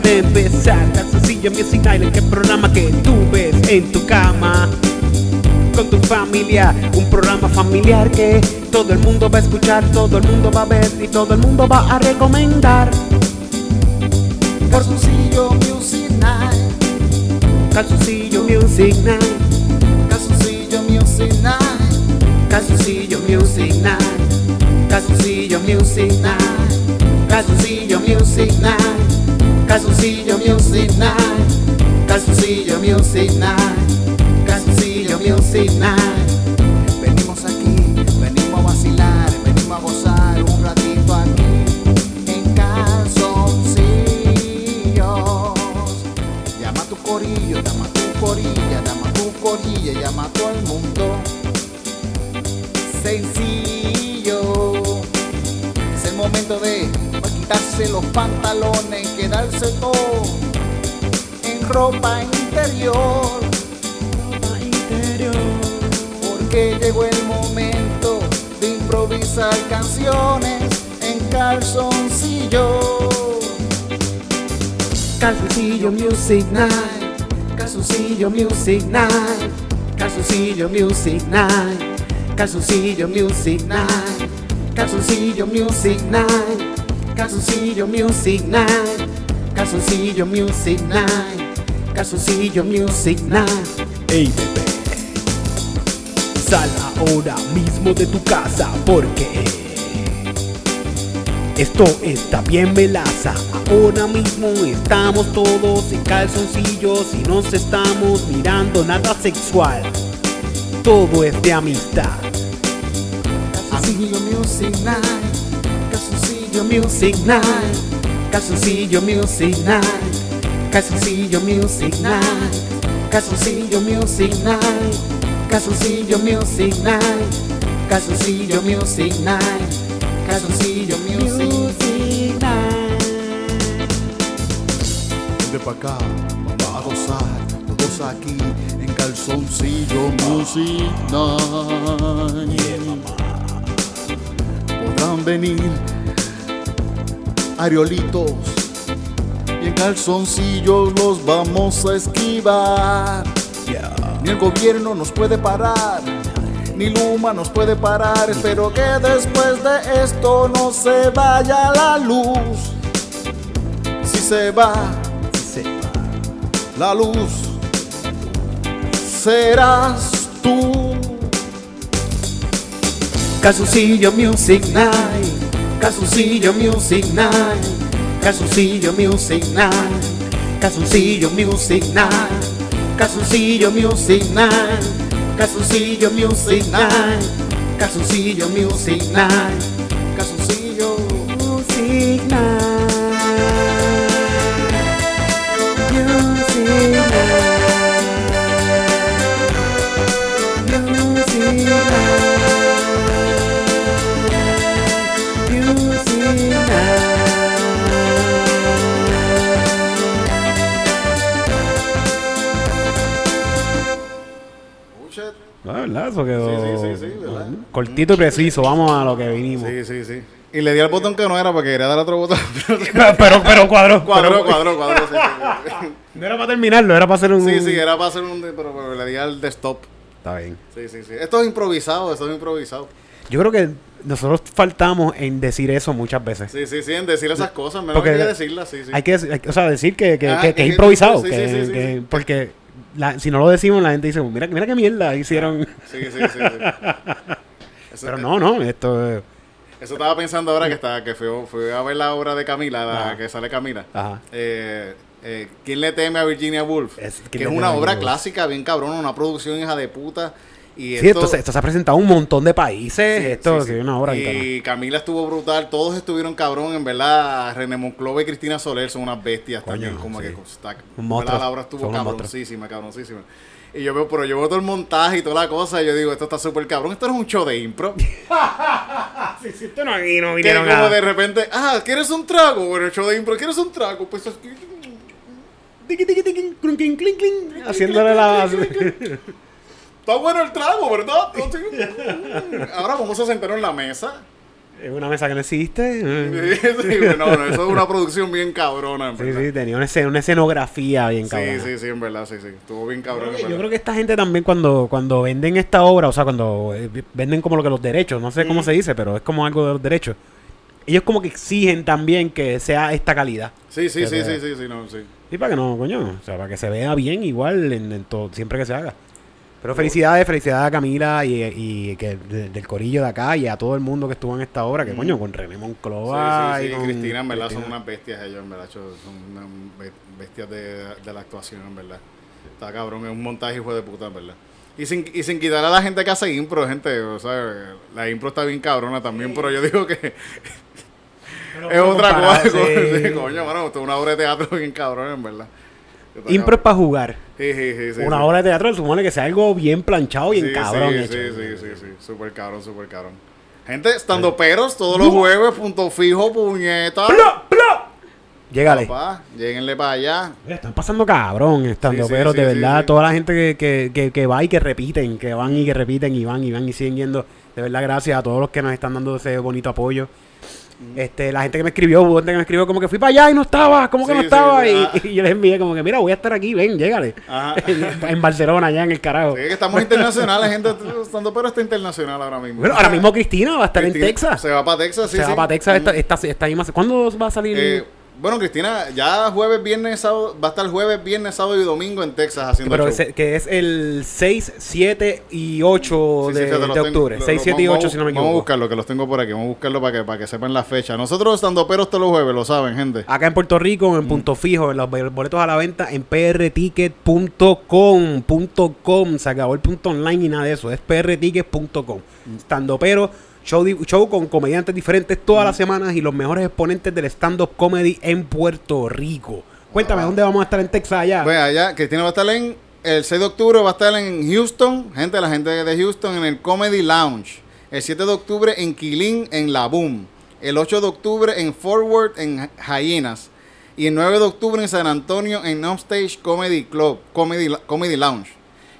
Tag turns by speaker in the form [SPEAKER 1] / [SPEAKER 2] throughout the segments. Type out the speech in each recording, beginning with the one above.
[SPEAKER 1] acaba de empezar Calzoncillo Music Island, el programa que tú ves en tu cama con tu familia, un programa familiar que todo el mundo va a escuchar, todo el mundo va a ver y todo el mundo va a recomendar.
[SPEAKER 2] Calzoncillo Music Night.
[SPEAKER 1] Calzoncillo Music Night.
[SPEAKER 2] Calzoncillo Music Night.
[SPEAKER 1] Calzoncillo Music Night. Calzoncillo Music Night. Calzoncillo Music Night. Calzoncillo Music Night. Calzoncillo Music Night. Calzoncillo Music Night.
[SPEAKER 2] Venimos aquí, venimos a vacilar, venimos a gozar un ratito aquí en calzoncillos. Llama tu corillo, llama tu corilla, llama tu corilla, llama todo el mundo. Quitarse los pantalones, quedarse todo en ropa interior. Porque llegó el momento de improvisar canciones en calzoncillo.
[SPEAKER 1] Calzoncillo Music Night. Calzoncillo Music Night. Calzoncillo Music Night. Calzoncillo Music Night. Calzoncillo Music Night. Calzoncillo Music Night. Calzoncillo Music Night. Calzoncillo Music Night. Ey, bebé. Sal ahora mismo de tu casa porque esto está bien melaza. Ahora mismo estamos todos en calzoncillos y nos estamos mirando nada sexual. Todo es de amistad.
[SPEAKER 2] Calzoncillo Music Night.
[SPEAKER 1] Calzoncillo Music Night. Calzoncillo Music Night. Calzoncillo Music Night. Calzoncillo Music Night. Calzoncillo Music Night. Calzoncillo Music Night. Calzoncillo Music Night.
[SPEAKER 2] De pa' acá, vamos a gozar, todos aquí en calzoncillo Music Night. Podrán venir ariolitos y en calzoncillo los vamos a esquivar. Ni el gobierno nos puede parar, ni Luma nos puede parar. Espero que después de esto no se vaya la luz. Si se va, la luz serás tú.
[SPEAKER 1] Calzoncillo Music Night. Calzoncillo Music Night. Calzoncillo Music Night. Calzoncillo Music Night. Calzoncillo Music Night. Calzoncillo Music Night. Calzoncillo Music Night.
[SPEAKER 3] Eso quedó
[SPEAKER 2] Sí, sí, sí, sí, ¿verdad?
[SPEAKER 3] cortito y preciso. Vamos a lo que vinimos.
[SPEAKER 2] Sí, sí, sí. Y le di al botón que no era porque quería dar otro botón.
[SPEAKER 3] pero, pero cuadro.
[SPEAKER 2] cuadro,
[SPEAKER 3] pero-
[SPEAKER 2] cuadro, cuadro. Sí, sí,
[SPEAKER 3] No era para terminarlo, era para hacer un.
[SPEAKER 2] sí, sí, era para hacer un... Pero, pero le di al de stop.
[SPEAKER 3] Está bien.
[SPEAKER 2] Sí, sí, sí. Esto es improvisado, esto es improvisado.
[SPEAKER 3] Yo creo que nosotros faltamos en decir eso muchas veces.
[SPEAKER 2] Sí, sí, sí, en decir esas cosas. Menos
[SPEAKER 3] Porque
[SPEAKER 2] que decirlas, sí, sí.
[SPEAKER 3] Hay que, hay o sea, decir que, que,
[SPEAKER 2] Ah,
[SPEAKER 3] que- que
[SPEAKER 2] que-
[SPEAKER 3] es improvisado.
[SPEAKER 2] sí, sí, sí.
[SPEAKER 3] Porque la- si no lo decimos, la gente dice, mira, mira qué mierda hicieron.
[SPEAKER 2] Sí, sí, sí. sí. Eso,
[SPEAKER 3] Pero no, no, esto es.
[SPEAKER 2] Eso estaba pensando ahora que estaba, que fui, fui a ver la obra de Camila, la
[SPEAKER 3] Ajá.
[SPEAKER 2] que sale Camila.
[SPEAKER 3] Ajá.
[SPEAKER 2] Eh, eh, ¿Quién le teme a Virginia Woolf?
[SPEAKER 3] Es- ¿Quién
[SPEAKER 2] que es una obra clásica, bien cabrón, una producción hija de puta. Y
[SPEAKER 3] Sí,
[SPEAKER 2] esto,
[SPEAKER 3] esto, se, esto se ha presentado en un montón de países.
[SPEAKER 2] Sí,
[SPEAKER 3] esto
[SPEAKER 2] sí, sí.
[SPEAKER 3] una interna.
[SPEAKER 2] Y Camila estuvo brutal, todos estuvieron cabrón, en verdad. René Monclova y Cristina Soler son unas bestias
[SPEAKER 3] Coño,
[SPEAKER 2] también, como que está,
[SPEAKER 3] Un monstruo,
[SPEAKER 2] la obra
[SPEAKER 3] son
[SPEAKER 2] estuvo cabroncísima, cabroncísima. Y yo veo, pero yo veo todo el montaje y toda la cosa, y yo digo, esto está súper cabrón, esto no es un show de impro.
[SPEAKER 3] Sí, sí, esto no, no
[SPEAKER 2] que como
[SPEAKER 3] a-
[SPEAKER 2] de repente, ah, ¿quieres un trago? Bueno, el show de impro, ¿quieres un trago? Pues
[SPEAKER 3] Haciéndole la.
[SPEAKER 2] Está bueno el trago, ¿verdad? Ahora vamos a sentarnos en la mesa.
[SPEAKER 1] Es una mesa que no existe.
[SPEAKER 2] Sí, no, no, eso es una producción bien cabrona, en
[SPEAKER 1] Sí,
[SPEAKER 2] verdad.
[SPEAKER 1] sí, tenía una, una escenografía bien
[SPEAKER 2] Sí,
[SPEAKER 1] cabrona.
[SPEAKER 2] sí, sí, en verdad, sí, sí. Estuvo bien cabrón. en
[SPEAKER 1] Yo creo que esta gente también cuando, cuando venden esta obra, o sea, cuando eh, venden como lo que los derechos, no sé cómo
[SPEAKER 2] Mm.
[SPEAKER 1] se dice, pero es como algo de los derechos. Ellos como que exigen también que sea esta calidad.
[SPEAKER 2] Sí, sí, sí, sí, sí, sí, no, sí.
[SPEAKER 1] Y para que no, coño, o sea, para que se vea bien igual en, en todo, siempre que se haga. Pero felicidades, felicidades a Camila y, y que de- del corillo de acá y a todo el mundo que estuvo en esta obra, que
[SPEAKER 2] Mm.
[SPEAKER 1] coño, con René
[SPEAKER 2] Sí,
[SPEAKER 1] Moncloa
[SPEAKER 2] sí,
[SPEAKER 1] y
[SPEAKER 2] sí,
[SPEAKER 1] con
[SPEAKER 2] Cristina, en verdad, son unas bestias ellos, en verdad, son unas be- bestias de, de la actuación, en verdad. Está cabrón, es un montaje hijo de puta, en verdad. Y sin, y sin quitar a la gente que hace impro, gente, o sea, la impro está bien cabrona también, pero yo digo que es otra cosa.
[SPEAKER 1] sí.
[SPEAKER 2] Sí, coño, mano, esto es una obra de teatro bien cabrón, en verdad.
[SPEAKER 1] Impro es para jugar.
[SPEAKER 2] Sí, sí, sí,
[SPEAKER 1] Una obra de teatro supone que sea algo bien planchado, bien
[SPEAKER 2] Sí,
[SPEAKER 1] cabrón
[SPEAKER 2] sí,
[SPEAKER 1] hecho.
[SPEAKER 2] Sí, sí, sí, sí. Súper cabrón, súper cabrón. Gente, estando peros todos los jueves, punto fijo, puñeta.
[SPEAKER 1] ¡Plo! ¡Plo! Llégale.
[SPEAKER 2] Papá, lleguenle para allá.
[SPEAKER 1] Están pasando cabrón estando,
[SPEAKER 2] Sí, sí,
[SPEAKER 1] pero
[SPEAKER 2] sí,
[SPEAKER 1] de verdad, toda la gente que, que, que, que va y que repiten, que van y que repiten y van y van y siguen yendo, de verdad, gracias a todos los que nos están dando ese bonito apoyo. Este, la gente que me escribió, hubo gente que me escribió como que fui para allá y no estaba, como que
[SPEAKER 2] Sí,
[SPEAKER 1] no estaba,
[SPEAKER 2] sí,
[SPEAKER 1] y,
[SPEAKER 2] ah.
[SPEAKER 1] y yo les envié como que mira, voy a estar aquí, ven, llégale.
[SPEAKER 2] Ajá.
[SPEAKER 1] en Barcelona, allá en el carajo.
[SPEAKER 2] Sí, que estamos internacionales, gente. Estando pero está internacional ahora mismo.
[SPEAKER 1] Bueno, ahora mismo Cristina va a estar
[SPEAKER 2] Cristina
[SPEAKER 1] en Texas.
[SPEAKER 2] Se va para Texas, sí.
[SPEAKER 1] Se va para Texas esta,
[SPEAKER 2] Mm.
[SPEAKER 1] esta, esta misma se- ¿Cuándo va a salir?
[SPEAKER 2] Eh, bueno, Cristina, ya jueves, viernes, sábado, va a estar jueves, viernes, sábado y domingo en Texas haciendo
[SPEAKER 1] pero
[SPEAKER 2] show.
[SPEAKER 1] ese- que es el 6, 7 y 8
[SPEAKER 2] Sí, sí,
[SPEAKER 1] de, octubre.
[SPEAKER 2] lo-
[SPEAKER 1] 6,
[SPEAKER 2] lo-
[SPEAKER 1] 7 y
[SPEAKER 2] vamos-
[SPEAKER 1] 8, si no me
[SPEAKER 2] Vamos a
[SPEAKER 1] equivoco.
[SPEAKER 2] buscarlo, que los tengo por aquí. Vamos a buscarlo para que, para que sepan la fecha. Nosotros estando peros todos los jueves, lo saben, gente.
[SPEAKER 1] Acá en Puerto Rico,
[SPEAKER 2] Mm.
[SPEAKER 1] en punto fijo, en los boletos a la venta en prticket.com. .com. Se acabó el punto online y nada de eso. Es prticket.com.
[SPEAKER 2] Mm.
[SPEAKER 1] Estando pero, show, con comediantes diferentes todas
[SPEAKER 2] Mm.
[SPEAKER 1] las semanas y los mejores exponentes del stand-up comedy en Puerto Rico. Cuéntame,
[SPEAKER 2] Ah.
[SPEAKER 1] ¿dónde vamos a estar en Texas allá?
[SPEAKER 2] Bueno, allá, Cristina va a estar en el 6 de octubre, va a estar en Houston, gente, la gente de Houston, en el Comedy Lounge. El 7 de octubre en Quilín, en La Boom. El 8 de octubre en Forward, en Hyenas. Y el 9 de octubre en San Antonio, en Upstage Comedy Club, Comedy, Comedy Lounge.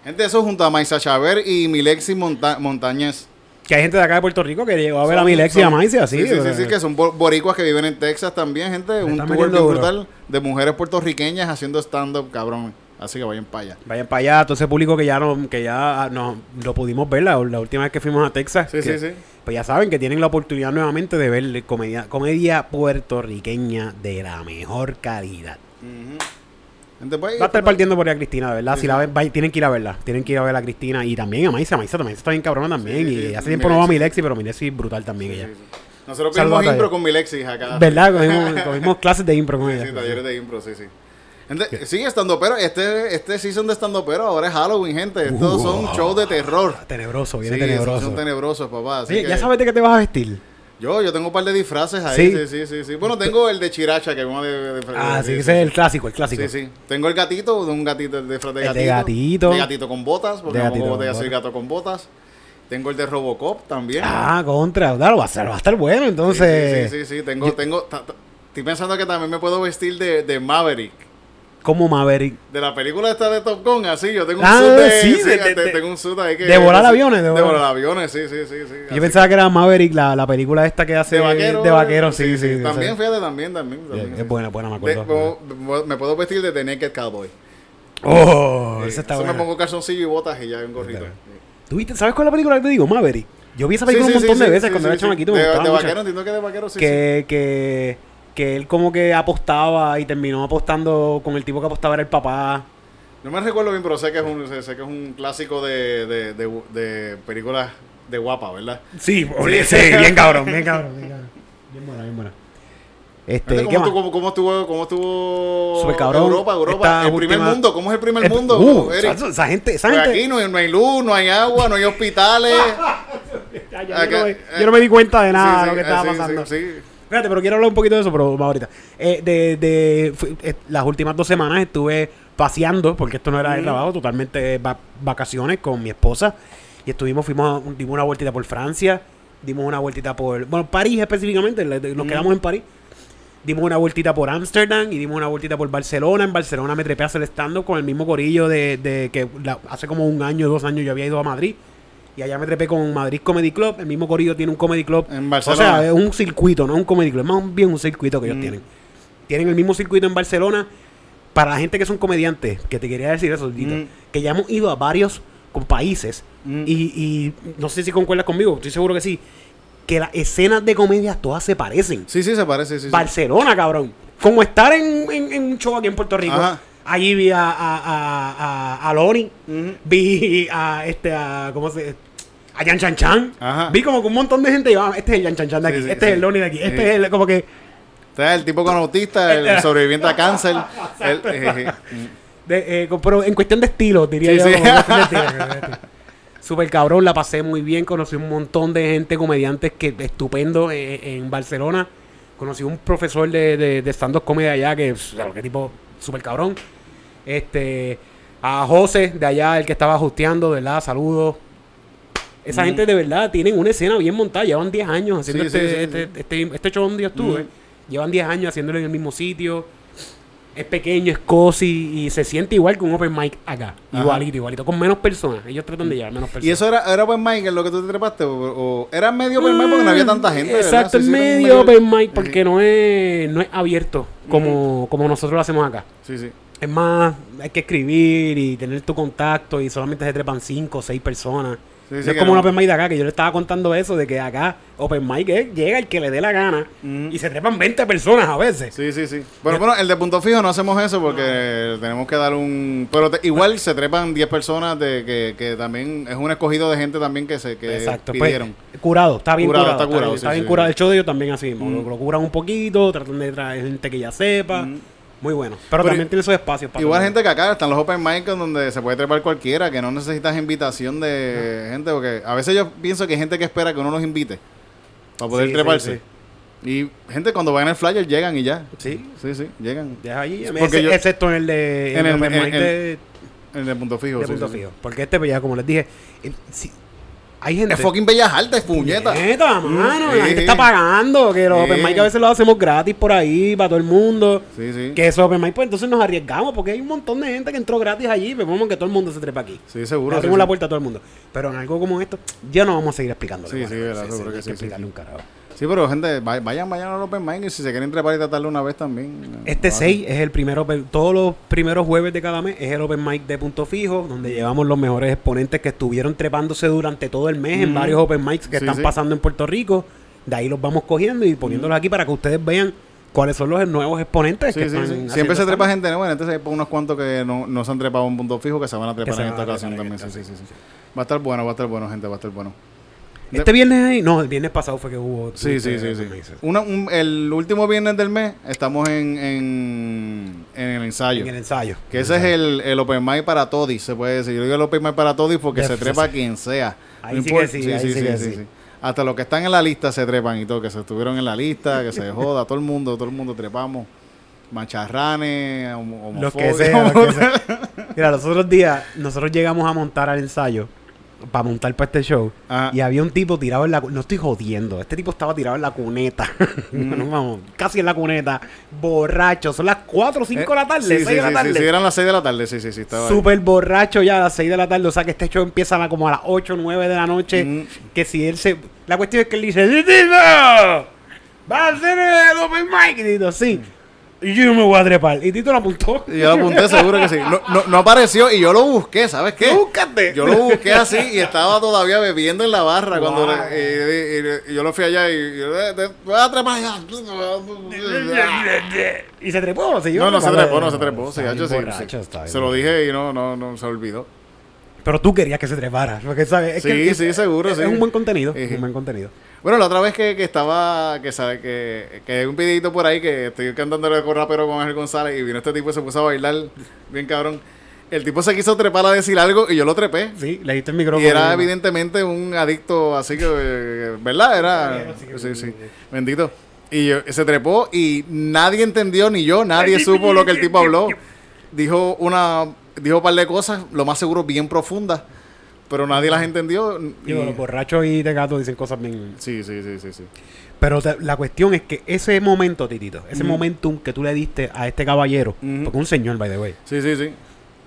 [SPEAKER 2] Gente, eso junto a Maisa Chaver y Milexi Monta Montañez.
[SPEAKER 1] Que hay gente de acá de Puerto Rico que llegó a ver a Milex y a Maice así.
[SPEAKER 2] Sí, sí, sí, sí, que son bo- boricuas que viven en Texas también, gente. Un tour bien brutal de mujeres puertorriqueñas haciendo stand-up, cabrón. Así que vayan para allá.
[SPEAKER 1] Vayan para allá, todo ese público que ya no, que ya ah, no, lo pudimos ver la, la última vez que fuimos a Texas.
[SPEAKER 2] Sí,
[SPEAKER 1] que-
[SPEAKER 2] sí, sí.
[SPEAKER 1] Pues ya saben que tienen la oportunidad nuevamente de ver comedia, comedia puertorriqueña de la mejor calidad.
[SPEAKER 2] Pues,
[SPEAKER 1] Va a estar partiendo por ahí a Cristina, de verdad.
[SPEAKER 2] Sí,
[SPEAKER 1] si
[SPEAKER 2] sí.
[SPEAKER 1] la ven, tienen que ir a verla. Tienen que ir a ver a Cristina y también a Maisa. Maisa también está bien cabrona también.
[SPEAKER 2] Sí,
[SPEAKER 1] y
[SPEAKER 2] sí,
[SPEAKER 1] hace
[SPEAKER 2] sí,
[SPEAKER 1] tiempo no va a
[SPEAKER 2] Milexi.
[SPEAKER 1] Milexi, pero Milexi es brutal también ella.
[SPEAKER 2] Sí, sí. Nosotros
[SPEAKER 1] a
[SPEAKER 2] impro con Milexis acá.
[SPEAKER 1] ¿Verdad? Cogimos, cogimos clases de impro con
[SPEAKER 2] Sí,
[SPEAKER 1] ella.
[SPEAKER 2] sí, talleres de impro, sí, sí. Gente, sigue estando pero este, este season de estando pero ahora es Halloween, gente. Estos son shows de terror.
[SPEAKER 1] Tenebroso, viene
[SPEAKER 2] Sí,
[SPEAKER 1] tenebroso.
[SPEAKER 2] son tenebrosos, papá. Así
[SPEAKER 1] Oye,
[SPEAKER 2] que
[SPEAKER 1] ¿ya sabes de qué te vas a vestir?
[SPEAKER 2] Yo, yo tengo un par de disfraces ahí.
[SPEAKER 1] Sí.
[SPEAKER 2] Sí, sí, sí. Bueno, tengo el de Chiracha, que es uno de, de-
[SPEAKER 1] Ah,
[SPEAKER 2] de-
[SPEAKER 1] sí, ese es el clásico, el clásico.
[SPEAKER 2] Sí, sí. Tengo el gatito, de un gatito de disfraz de
[SPEAKER 1] El
[SPEAKER 2] gatito.
[SPEAKER 1] de gatito.
[SPEAKER 2] De gatito con botas, porque no soy
[SPEAKER 1] botas.
[SPEAKER 2] gato con botas. Tengo el de Robocop también.
[SPEAKER 1] Ah, contra. Claro, va a, ser, va a estar bueno, entonces.
[SPEAKER 2] Sí, sí, sí, sí. Tengo, tengo, estoy pensando que también me puedo vestir de, de Maverick.
[SPEAKER 1] Como Maverick.
[SPEAKER 2] De la película esta de Top Gun, así, yo tengo un
[SPEAKER 1] Ah,
[SPEAKER 2] suit de,
[SPEAKER 1] sí,
[SPEAKER 2] sí,
[SPEAKER 1] de- de-
[SPEAKER 2] tengo un suit ahí que...
[SPEAKER 1] de volar aviones, de
[SPEAKER 2] De
[SPEAKER 1] volar-
[SPEAKER 2] aviones, sí, sí, sí, sí. así.
[SPEAKER 1] Yo pensaba que era Maverick, la, la película esta que hace
[SPEAKER 2] de vaquero.
[SPEAKER 1] de vaquero, sí, sí.
[SPEAKER 2] También, fíjate, también, también. también,
[SPEAKER 1] Es buena, buena, me acuerdo.
[SPEAKER 2] me puedo vestir de The Naked Cowboy.
[SPEAKER 1] oh, esa está
[SPEAKER 2] eso
[SPEAKER 1] buena.
[SPEAKER 2] me pongo calzoncillo y botas y ya un gorrito.
[SPEAKER 1] ¿Tú viste? ¿Sabes cuál es la película que te digo? Maverick. Yo vi esa película un montón de veces cuando era chamaquito.
[SPEAKER 2] De, de vaquero, entiendo que de vaquero sí. sí.
[SPEAKER 1] que, que, él como que apostaba y terminó apostando con el tipo que apostaba era el papá.
[SPEAKER 2] No me recuerdo bien, pero sé que es un, sé, que es un clásico de, de, de, de películas de guapa, ¿verdad?
[SPEAKER 1] Sí, sí, bien cabrón, bien cabrón, bien cabrón. Bien buena, bien buena. Este,
[SPEAKER 2] Gente,
[SPEAKER 1] ¿qué
[SPEAKER 2] ¿Cómo, cómo, cómo estuvo, cómo estuvo
[SPEAKER 1] cabrón.
[SPEAKER 2] Europa, Europa? El primer mundo, ¿cómo es el primer
[SPEAKER 1] Eh,
[SPEAKER 2] mundo,
[SPEAKER 1] uh, esa, esa gente, esa gente.
[SPEAKER 2] aquí no hay, no hay luz, no hay agua, no hay hospitales.
[SPEAKER 1] Ya, ya,
[SPEAKER 2] Acá-
[SPEAKER 1] yo, no me, yo no me di cuenta de nada
[SPEAKER 2] Sí,
[SPEAKER 1] de lo que
[SPEAKER 2] eh,
[SPEAKER 1] estaba
[SPEAKER 2] sí,
[SPEAKER 1] pasando.
[SPEAKER 2] Sí.
[SPEAKER 1] Espérate, pero quiero hablar un poquito de eso, pero vamos ahorita. Eh, de, de, fui- eh, las últimas dos semanas estuve paseando, porque esto no era de
[SPEAKER 2] Mm.
[SPEAKER 1] trabajo, totalmente va- vacaciones con mi esposa. Y estuvimos, fuimos, a- dimos una vueltita por Francia, dimos una vueltita por, bueno, París específicamente, nos
[SPEAKER 2] Mm.
[SPEAKER 1] quedamos en París. Dimos una vueltita por Ámsterdam y dimos una vueltita por Barcelona. En Barcelona me trepé a hacer stand-up con el mismo corillo de, de que la- hace como un año, dos años yo había ido a Madrid. Y allá me trepé con Madrid Comedy Club. El mismo Corillo tiene un Comedy Club.
[SPEAKER 2] En
[SPEAKER 1] O
[SPEAKER 2] Barcelona.
[SPEAKER 1] sea, es un circuito, no es un Comedy Club. Es más bien un circuito que ellos
[SPEAKER 2] Mm.
[SPEAKER 1] tienen. Tienen el mismo circuito en Barcelona. Para la gente que son comediantes, que te quería decir eso, Tito,
[SPEAKER 2] Mm.
[SPEAKER 1] que ya hemos ido a varios con países.
[SPEAKER 2] Mm.
[SPEAKER 1] Y, y no sé si concuerdas conmigo, estoy seguro que sí. Que las escenas de comedia todas se parecen.
[SPEAKER 2] Sí, sí, se parece, sí, sí.
[SPEAKER 1] Barcelona, cabrón. Como estar en, en- en un show aquí en Puerto Rico.
[SPEAKER 2] Ajá.
[SPEAKER 1] Allí vi a, a, a, a.
[SPEAKER 2] Ujú.
[SPEAKER 1] Vi a este, a, ¿cómo se A Yan Chan Chan.
[SPEAKER 2] Ajá.
[SPEAKER 1] Vi como que un montón de gente. y, ah, este es el Yan Chan Chan de aquí.
[SPEAKER 2] sí,
[SPEAKER 1] este
[SPEAKER 2] sí.
[SPEAKER 1] es el Loni de aquí. Este es el, como que.
[SPEAKER 2] Este es el tipo con autista, el sobreviviente a cáncer. el- eh, eh,
[SPEAKER 1] de, eh, co- pero en cuestión de estilo, diría yo. Super cabrón, la pasé muy bien. Conocí un montón de gente, comediantes que estupendo eh, en Barcelona. Conocí un profesor de, de, de stand-up comedy allá que, claro, que tipo super cabrón. Este, a José de allá, el que estaba hosteando, de verdad, saludos. Esa
[SPEAKER 2] Mm.
[SPEAKER 1] gente de verdad tienen una escena bien montada. Llevan 10 años haciendo
[SPEAKER 2] Sí,
[SPEAKER 1] este,
[SPEAKER 2] sí,
[SPEAKER 1] este,
[SPEAKER 2] sí.
[SPEAKER 1] este, este show donde yo estuve.
[SPEAKER 2] Mm.
[SPEAKER 1] Llevan 10 años haciéndolo en el mismo sitio. Es pequeño, es cozy y se siente igual que un open mic acá.
[SPEAKER 2] Ajá.
[SPEAKER 1] Igualito, igualito. Con menos personas. Ellos tratan de llevar menos personas.
[SPEAKER 2] ¿Y eso era, era open mic en lo que tú te trepaste? ¿O, o era medio open mic porque no había tanta gente?
[SPEAKER 1] Exacto,
[SPEAKER 2] sí, un
[SPEAKER 1] medio open mic porque no es, no es abierto como, como nosotros lo hacemos acá.
[SPEAKER 2] Sí, sí.
[SPEAKER 1] Es más, hay que escribir y tener tu contacto y solamente se trepan 5 o 6 personas.
[SPEAKER 2] Sí,
[SPEAKER 1] No
[SPEAKER 2] sí,
[SPEAKER 1] es como un
[SPEAKER 2] no.
[SPEAKER 1] open mic de acá, que yo le estaba contando eso, de que acá open mic es, llega el que le dé la gana
[SPEAKER 2] Ujú.
[SPEAKER 1] y se trepan 20 personas a veces.
[SPEAKER 2] Sí, sí, sí. Bueno, bueno, el de punto fijo no hacemos eso porque tenemos que dar un... Pero te- igual se trepan 10 personas de que, que también es un escogido de gente también que se que
[SPEAKER 1] Exacto, pues,
[SPEAKER 2] pidieron.
[SPEAKER 1] curado, está bien
[SPEAKER 2] Curado,
[SPEAKER 1] curado.
[SPEAKER 2] está curado,
[SPEAKER 1] bien,
[SPEAKER 2] sí,
[SPEAKER 1] está bien curado. El show de ellos también así.
[SPEAKER 2] Mm.
[SPEAKER 1] Lo, lo curan un poquito, tratan de traer gente que ya sepa.
[SPEAKER 2] Mm.
[SPEAKER 1] Muy bueno. Pero,
[SPEAKER 2] Pero
[SPEAKER 1] también tiene esos espacios para
[SPEAKER 2] Igual
[SPEAKER 1] el
[SPEAKER 2] gente que acá están los open mic donde se puede trepar cualquiera, que no necesitas invitación de gente, porque a veces yo pienso que hay gente que espera que uno los invite para poder
[SPEAKER 1] Sí,
[SPEAKER 2] treparse.
[SPEAKER 1] sí,
[SPEAKER 2] Y gente cuando van en el flyer llegan y ya.
[SPEAKER 1] Sí,
[SPEAKER 2] Sí, sí, llegan.
[SPEAKER 1] deja allí.
[SPEAKER 2] Porque
[SPEAKER 1] Ese-
[SPEAKER 2] yo-
[SPEAKER 1] excepto en el de,
[SPEAKER 2] en
[SPEAKER 1] en el
[SPEAKER 2] el-
[SPEAKER 1] open
[SPEAKER 2] en-
[SPEAKER 1] mic
[SPEAKER 2] en-
[SPEAKER 1] de,
[SPEAKER 2] En el punto fijo.
[SPEAKER 1] de
[SPEAKER 2] sí,
[SPEAKER 1] punto
[SPEAKER 2] sí, sí.
[SPEAKER 1] fijo. Porque este, pues ya como les dije, el- si- hay gente.
[SPEAKER 2] Es fucking bellas altas, puñeta.
[SPEAKER 1] Puñeta, mano, la gente
[SPEAKER 2] sí.
[SPEAKER 1] está pagando, que los
[SPEAKER 2] Sí.
[SPEAKER 1] open mic a veces los hacemos gratis por ahí para todo el mundo.
[SPEAKER 2] Sí, sí.
[SPEAKER 1] Que esos open mic, pues entonces nos arriesgamos porque hay un montón de gente que entró gratis allí, pero vamos que todo el mundo se trepa aquí.
[SPEAKER 2] Sí,
[SPEAKER 1] Le
[SPEAKER 2] seguro. sí,
[SPEAKER 1] abrimos la puerta a todo el mundo. Pero en algo como esto, ya no vamos a seguir explicando.
[SPEAKER 2] Sí, sí, verdad, seguro que sí,
[SPEAKER 1] explicarle un carajo.
[SPEAKER 2] Sí, pero gente, vay- vayan, vayan al open mic y si se quieren trepar y tratarlo una vez también.
[SPEAKER 1] Este
[SPEAKER 2] eh,
[SPEAKER 1] 6 es el primero, todos los primeros jueves de cada mes es el Open Mic de Punto Fijo, donde llevamos los mejores exponentes que estuvieron trepándose durante todo el mes en varios Open Mics que
[SPEAKER 2] Sí,
[SPEAKER 1] están
[SPEAKER 2] sí.
[SPEAKER 1] pasando en Puerto Rico. De ahí los vamos cogiendo y poniéndolos aquí para que ustedes vean cuáles son los nuevos exponentes
[SPEAKER 2] Sí,
[SPEAKER 1] que están
[SPEAKER 2] Siempre se trepa gente nueva, entonces hay unos cuantos que no, no se han trepado a un punto fijo que se van a trepar en esta
[SPEAKER 1] a
[SPEAKER 2] ocasión
[SPEAKER 1] en
[SPEAKER 2] también. Sí, sí, sí. Va a estar bueno, va a estar bueno, gente, va a estar bueno.
[SPEAKER 1] Este viernes ahí, no, el viernes pasado fue que hubo.
[SPEAKER 2] Sí, sí, sí, sí. Una- un- el último viernes del mes estamos en, en, en el ensayo.
[SPEAKER 1] En el ensayo.
[SPEAKER 2] Que ese es el, el open mic para todis, se puede decir. Yo digo el open mic para todis porque se
[SPEAKER 1] sí,
[SPEAKER 2] trepa
[SPEAKER 1] sí.
[SPEAKER 2] quien sea.
[SPEAKER 1] Ahí
[SPEAKER 2] No
[SPEAKER 1] sí que sí, ahí sí que sí.
[SPEAKER 2] Hasta los que están en la lista se trepan y todo, que se estuvieron en la lista, que se joda, todo el mundo, todo el mundo trepamos. Macharranes,
[SPEAKER 1] Los que sean, los que. Mira, los otros días, nosotros llegamos a montar al ensayo para montar para este show.
[SPEAKER 2] Ajá.
[SPEAKER 1] Y había un tipo tirado en la No estoy jodiendo. Este tipo estaba tirado en la cuneta.
[SPEAKER 2] Mm.
[SPEAKER 1] No, vamos, casi en la cuneta. Borracho. Son las 4 o 5 de la tarde.
[SPEAKER 2] Eh, Sí,
[SPEAKER 1] 6
[SPEAKER 2] sí,
[SPEAKER 1] de la
[SPEAKER 2] sí,
[SPEAKER 1] tarde.
[SPEAKER 2] sí, eran las 6 de la tarde, sí, sí, sí, estaba ahí.
[SPEAKER 1] Súper borracho ya a las 6 de la tarde. O sea que este show empieza como a las 8 o 9 de la noche.
[SPEAKER 2] Mm.
[SPEAKER 1] Que si él se. La cuestión es que él dice. ¡Va a hacer el open mic! Y Tito, sí. Y yo me voy a trepar. Y Tito lo apuntó.
[SPEAKER 2] Y yo lo apunté seguro que sí. No, no, no apareció y yo lo busqué, ¿sabes qué?
[SPEAKER 1] ¿Lo buscaste?
[SPEAKER 2] Yo lo busqué así y estaba todavía bebiendo en la barra cuando
[SPEAKER 1] Wow.
[SPEAKER 2] le- y, y- y yo lo fui allá y, yo, "Eh, voy a trepar allá.
[SPEAKER 1] y se trepó, se
[SPEAKER 2] No, no se trepó, no se trepó. Hacho,
[SPEAKER 1] bien
[SPEAKER 2] sí,
[SPEAKER 1] borracho,
[SPEAKER 2] sí. Se lo dije y no, no, no se olvidó.
[SPEAKER 1] Pero tú querías que se trepara. Porque, ¿sabes? Es
[SPEAKER 2] Sí,
[SPEAKER 1] que,
[SPEAKER 2] sí, seguro,
[SPEAKER 1] es,
[SPEAKER 2] sí.
[SPEAKER 1] Es un buen contenido.
[SPEAKER 2] Ejé.
[SPEAKER 1] Un buen contenido.
[SPEAKER 2] Bueno, la otra vez que, que estaba, que sabe, que, que hay un videito por ahí que estoy cantándole con rapero con Ángel González y vino este tipo y se puso a bailar bien cabrón. El tipo se quiso trepar a decir algo y yo lo trepé.
[SPEAKER 1] Sí, le diste el micrófono.
[SPEAKER 2] Y era evidentemente un adicto así que, ¿verdad? Era,
[SPEAKER 1] Sí, sí,
[SPEAKER 2] sí,
[SPEAKER 1] sí.
[SPEAKER 2] sí, bendito. Y yo- se trepó y nadie entendió, ni yo, nadie supo lo que el tipo habló. Dijo una, dijo un par de cosas, lo más seguro bien profundas, pero nadie las entendió.
[SPEAKER 1] Digo,
[SPEAKER 2] y-
[SPEAKER 1] los borrachos y de gato dicen cosas bien...
[SPEAKER 2] sí, sí, sí, sí, sí.
[SPEAKER 1] Pero te- la cuestión es que ese momento, Titito, ese
[SPEAKER 2] Ujú.
[SPEAKER 1] momentum que tú le diste a este caballero,
[SPEAKER 2] Ujú.
[SPEAKER 1] porque es un señor, by the way,
[SPEAKER 2] Sí, sí, sí.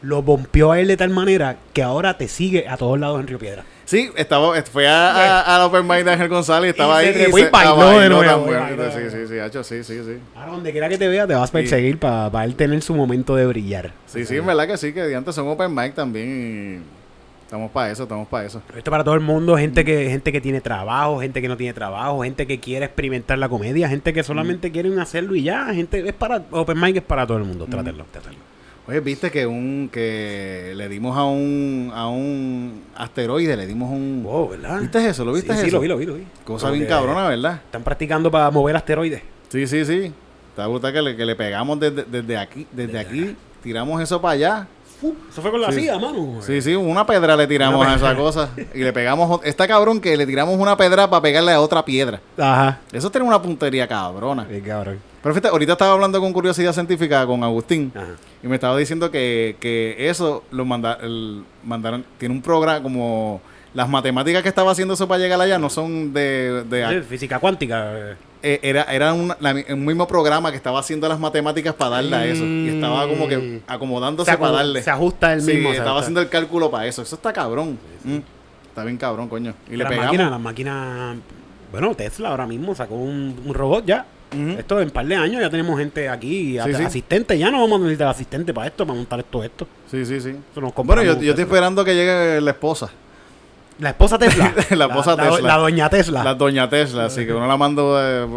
[SPEAKER 1] lo bompeó a él de tal manera que ahora te sigue a todos lados en Río Piedra.
[SPEAKER 2] Sí, estaba, fue a, a, a la Open Mic de Ángel González y estaba
[SPEAKER 1] Y
[SPEAKER 2] ahí.
[SPEAKER 1] se y
[SPEAKER 2] se-
[SPEAKER 1] bailó de nuevo.
[SPEAKER 2] Sí, sí, sí, hacho, sí, sí, sí.
[SPEAKER 1] Ahora, donde quiera que te vea, te vas a perseguir para él tener su momento de brillar.
[SPEAKER 2] Sí, sí, en verdad que sí, que antes son Open Mic también y estamos para eso, estamos para eso.
[SPEAKER 1] Esto para todo el mundo, gente que gente que tiene trabajo, gente que no tiene trabajo, gente que quiere experimentar la comedia, gente que solamente quieren hacerlo y ya, gente es para Open Mic es para todo el mundo, trátenlo, trátenlo.
[SPEAKER 2] Oye, viste que un que le dimos a un a un asteroide, le dimos un
[SPEAKER 1] Wow, ¿verdad?
[SPEAKER 2] ¿Viste eso? ¿Lo viste
[SPEAKER 1] sí,
[SPEAKER 2] eso?
[SPEAKER 1] Sí, lo vi, lo vi, lo vi.
[SPEAKER 2] Cosa
[SPEAKER 1] Como
[SPEAKER 2] bien cabrona, ¿verdad?
[SPEAKER 1] Están practicando para mover asteroides.
[SPEAKER 2] Sí, sí, sí. Está brutal que le, que le pegamos desde, desde aquí, desde aquí, tiramos eso para allá.
[SPEAKER 1] Eso fue con la
[SPEAKER 2] Sí.
[SPEAKER 1] silla, mano.
[SPEAKER 2] Sí, sí, una pedra le tiramos a esa cosa. Y le pegamos. Está cabrón que le tiramos una pedra para pegarle a otra piedra.
[SPEAKER 1] Ajá.
[SPEAKER 2] Eso tiene una puntería cabrona.
[SPEAKER 1] Qué cabrón.
[SPEAKER 2] Pero fíjate, ahorita estaba hablando con curiosidad científica con Agustín.
[SPEAKER 1] Ajá.
[SPEAKER 2] Y me estaba diciendo que, que eso lo manda, el- mandaron. Tiene un programa como. Las matemáticas que estaba haciendo eso para llegar allá no son de. de
[SPEAKER 1] Sí, física cuántica. Eh.
[SPEAKER 2] era era un, la un mismo programa que estaba haciendo las matemáticas para darle a eso. Y estaba como que acomodándose
[SPEAKER 1] Se,
[SPEAKER 2] para darle.
[SPEAKER 1] se ajusta el
[SPEAKER 2] Sí,
[SPEAKER 1] mismo.
[SPEAKER 2] estaba
[SPEAKER 1] ajusta.
[SPEAKER 2] haciendo el cálculo para eso. Eso está cabrón. Mm, está bien cabrón, coño. Y le
[SPEAKER 1] las
[SPEAKER 2] pegamos.
[SPEAKER 1] máquinas, las máquinas. Bueno, Tesla ahora mismo sacó un, un robot ya. Esto en un par de años ya tenemos gente aquí,
[SPEAKER 2] Sí, sí.
[SPEAKER 1] asistente. Ya no vamos a necesitar asistente para esto, para montar esto, esto.
[SPEAKER 2] Sí, sí, sí. Bueno, yo, estoy esperando que llegue la esposa.
[SPEAKER 1] La esposa Tesla.
[SPEAKER 2] La esposa
[SPEAKER 1] la,
[SPEAKER 2] Tesla.
[SPEAKER 1] La, doña Tesla.
[SPEAKER 2] La doña Tesla, así que uno la mando. eh,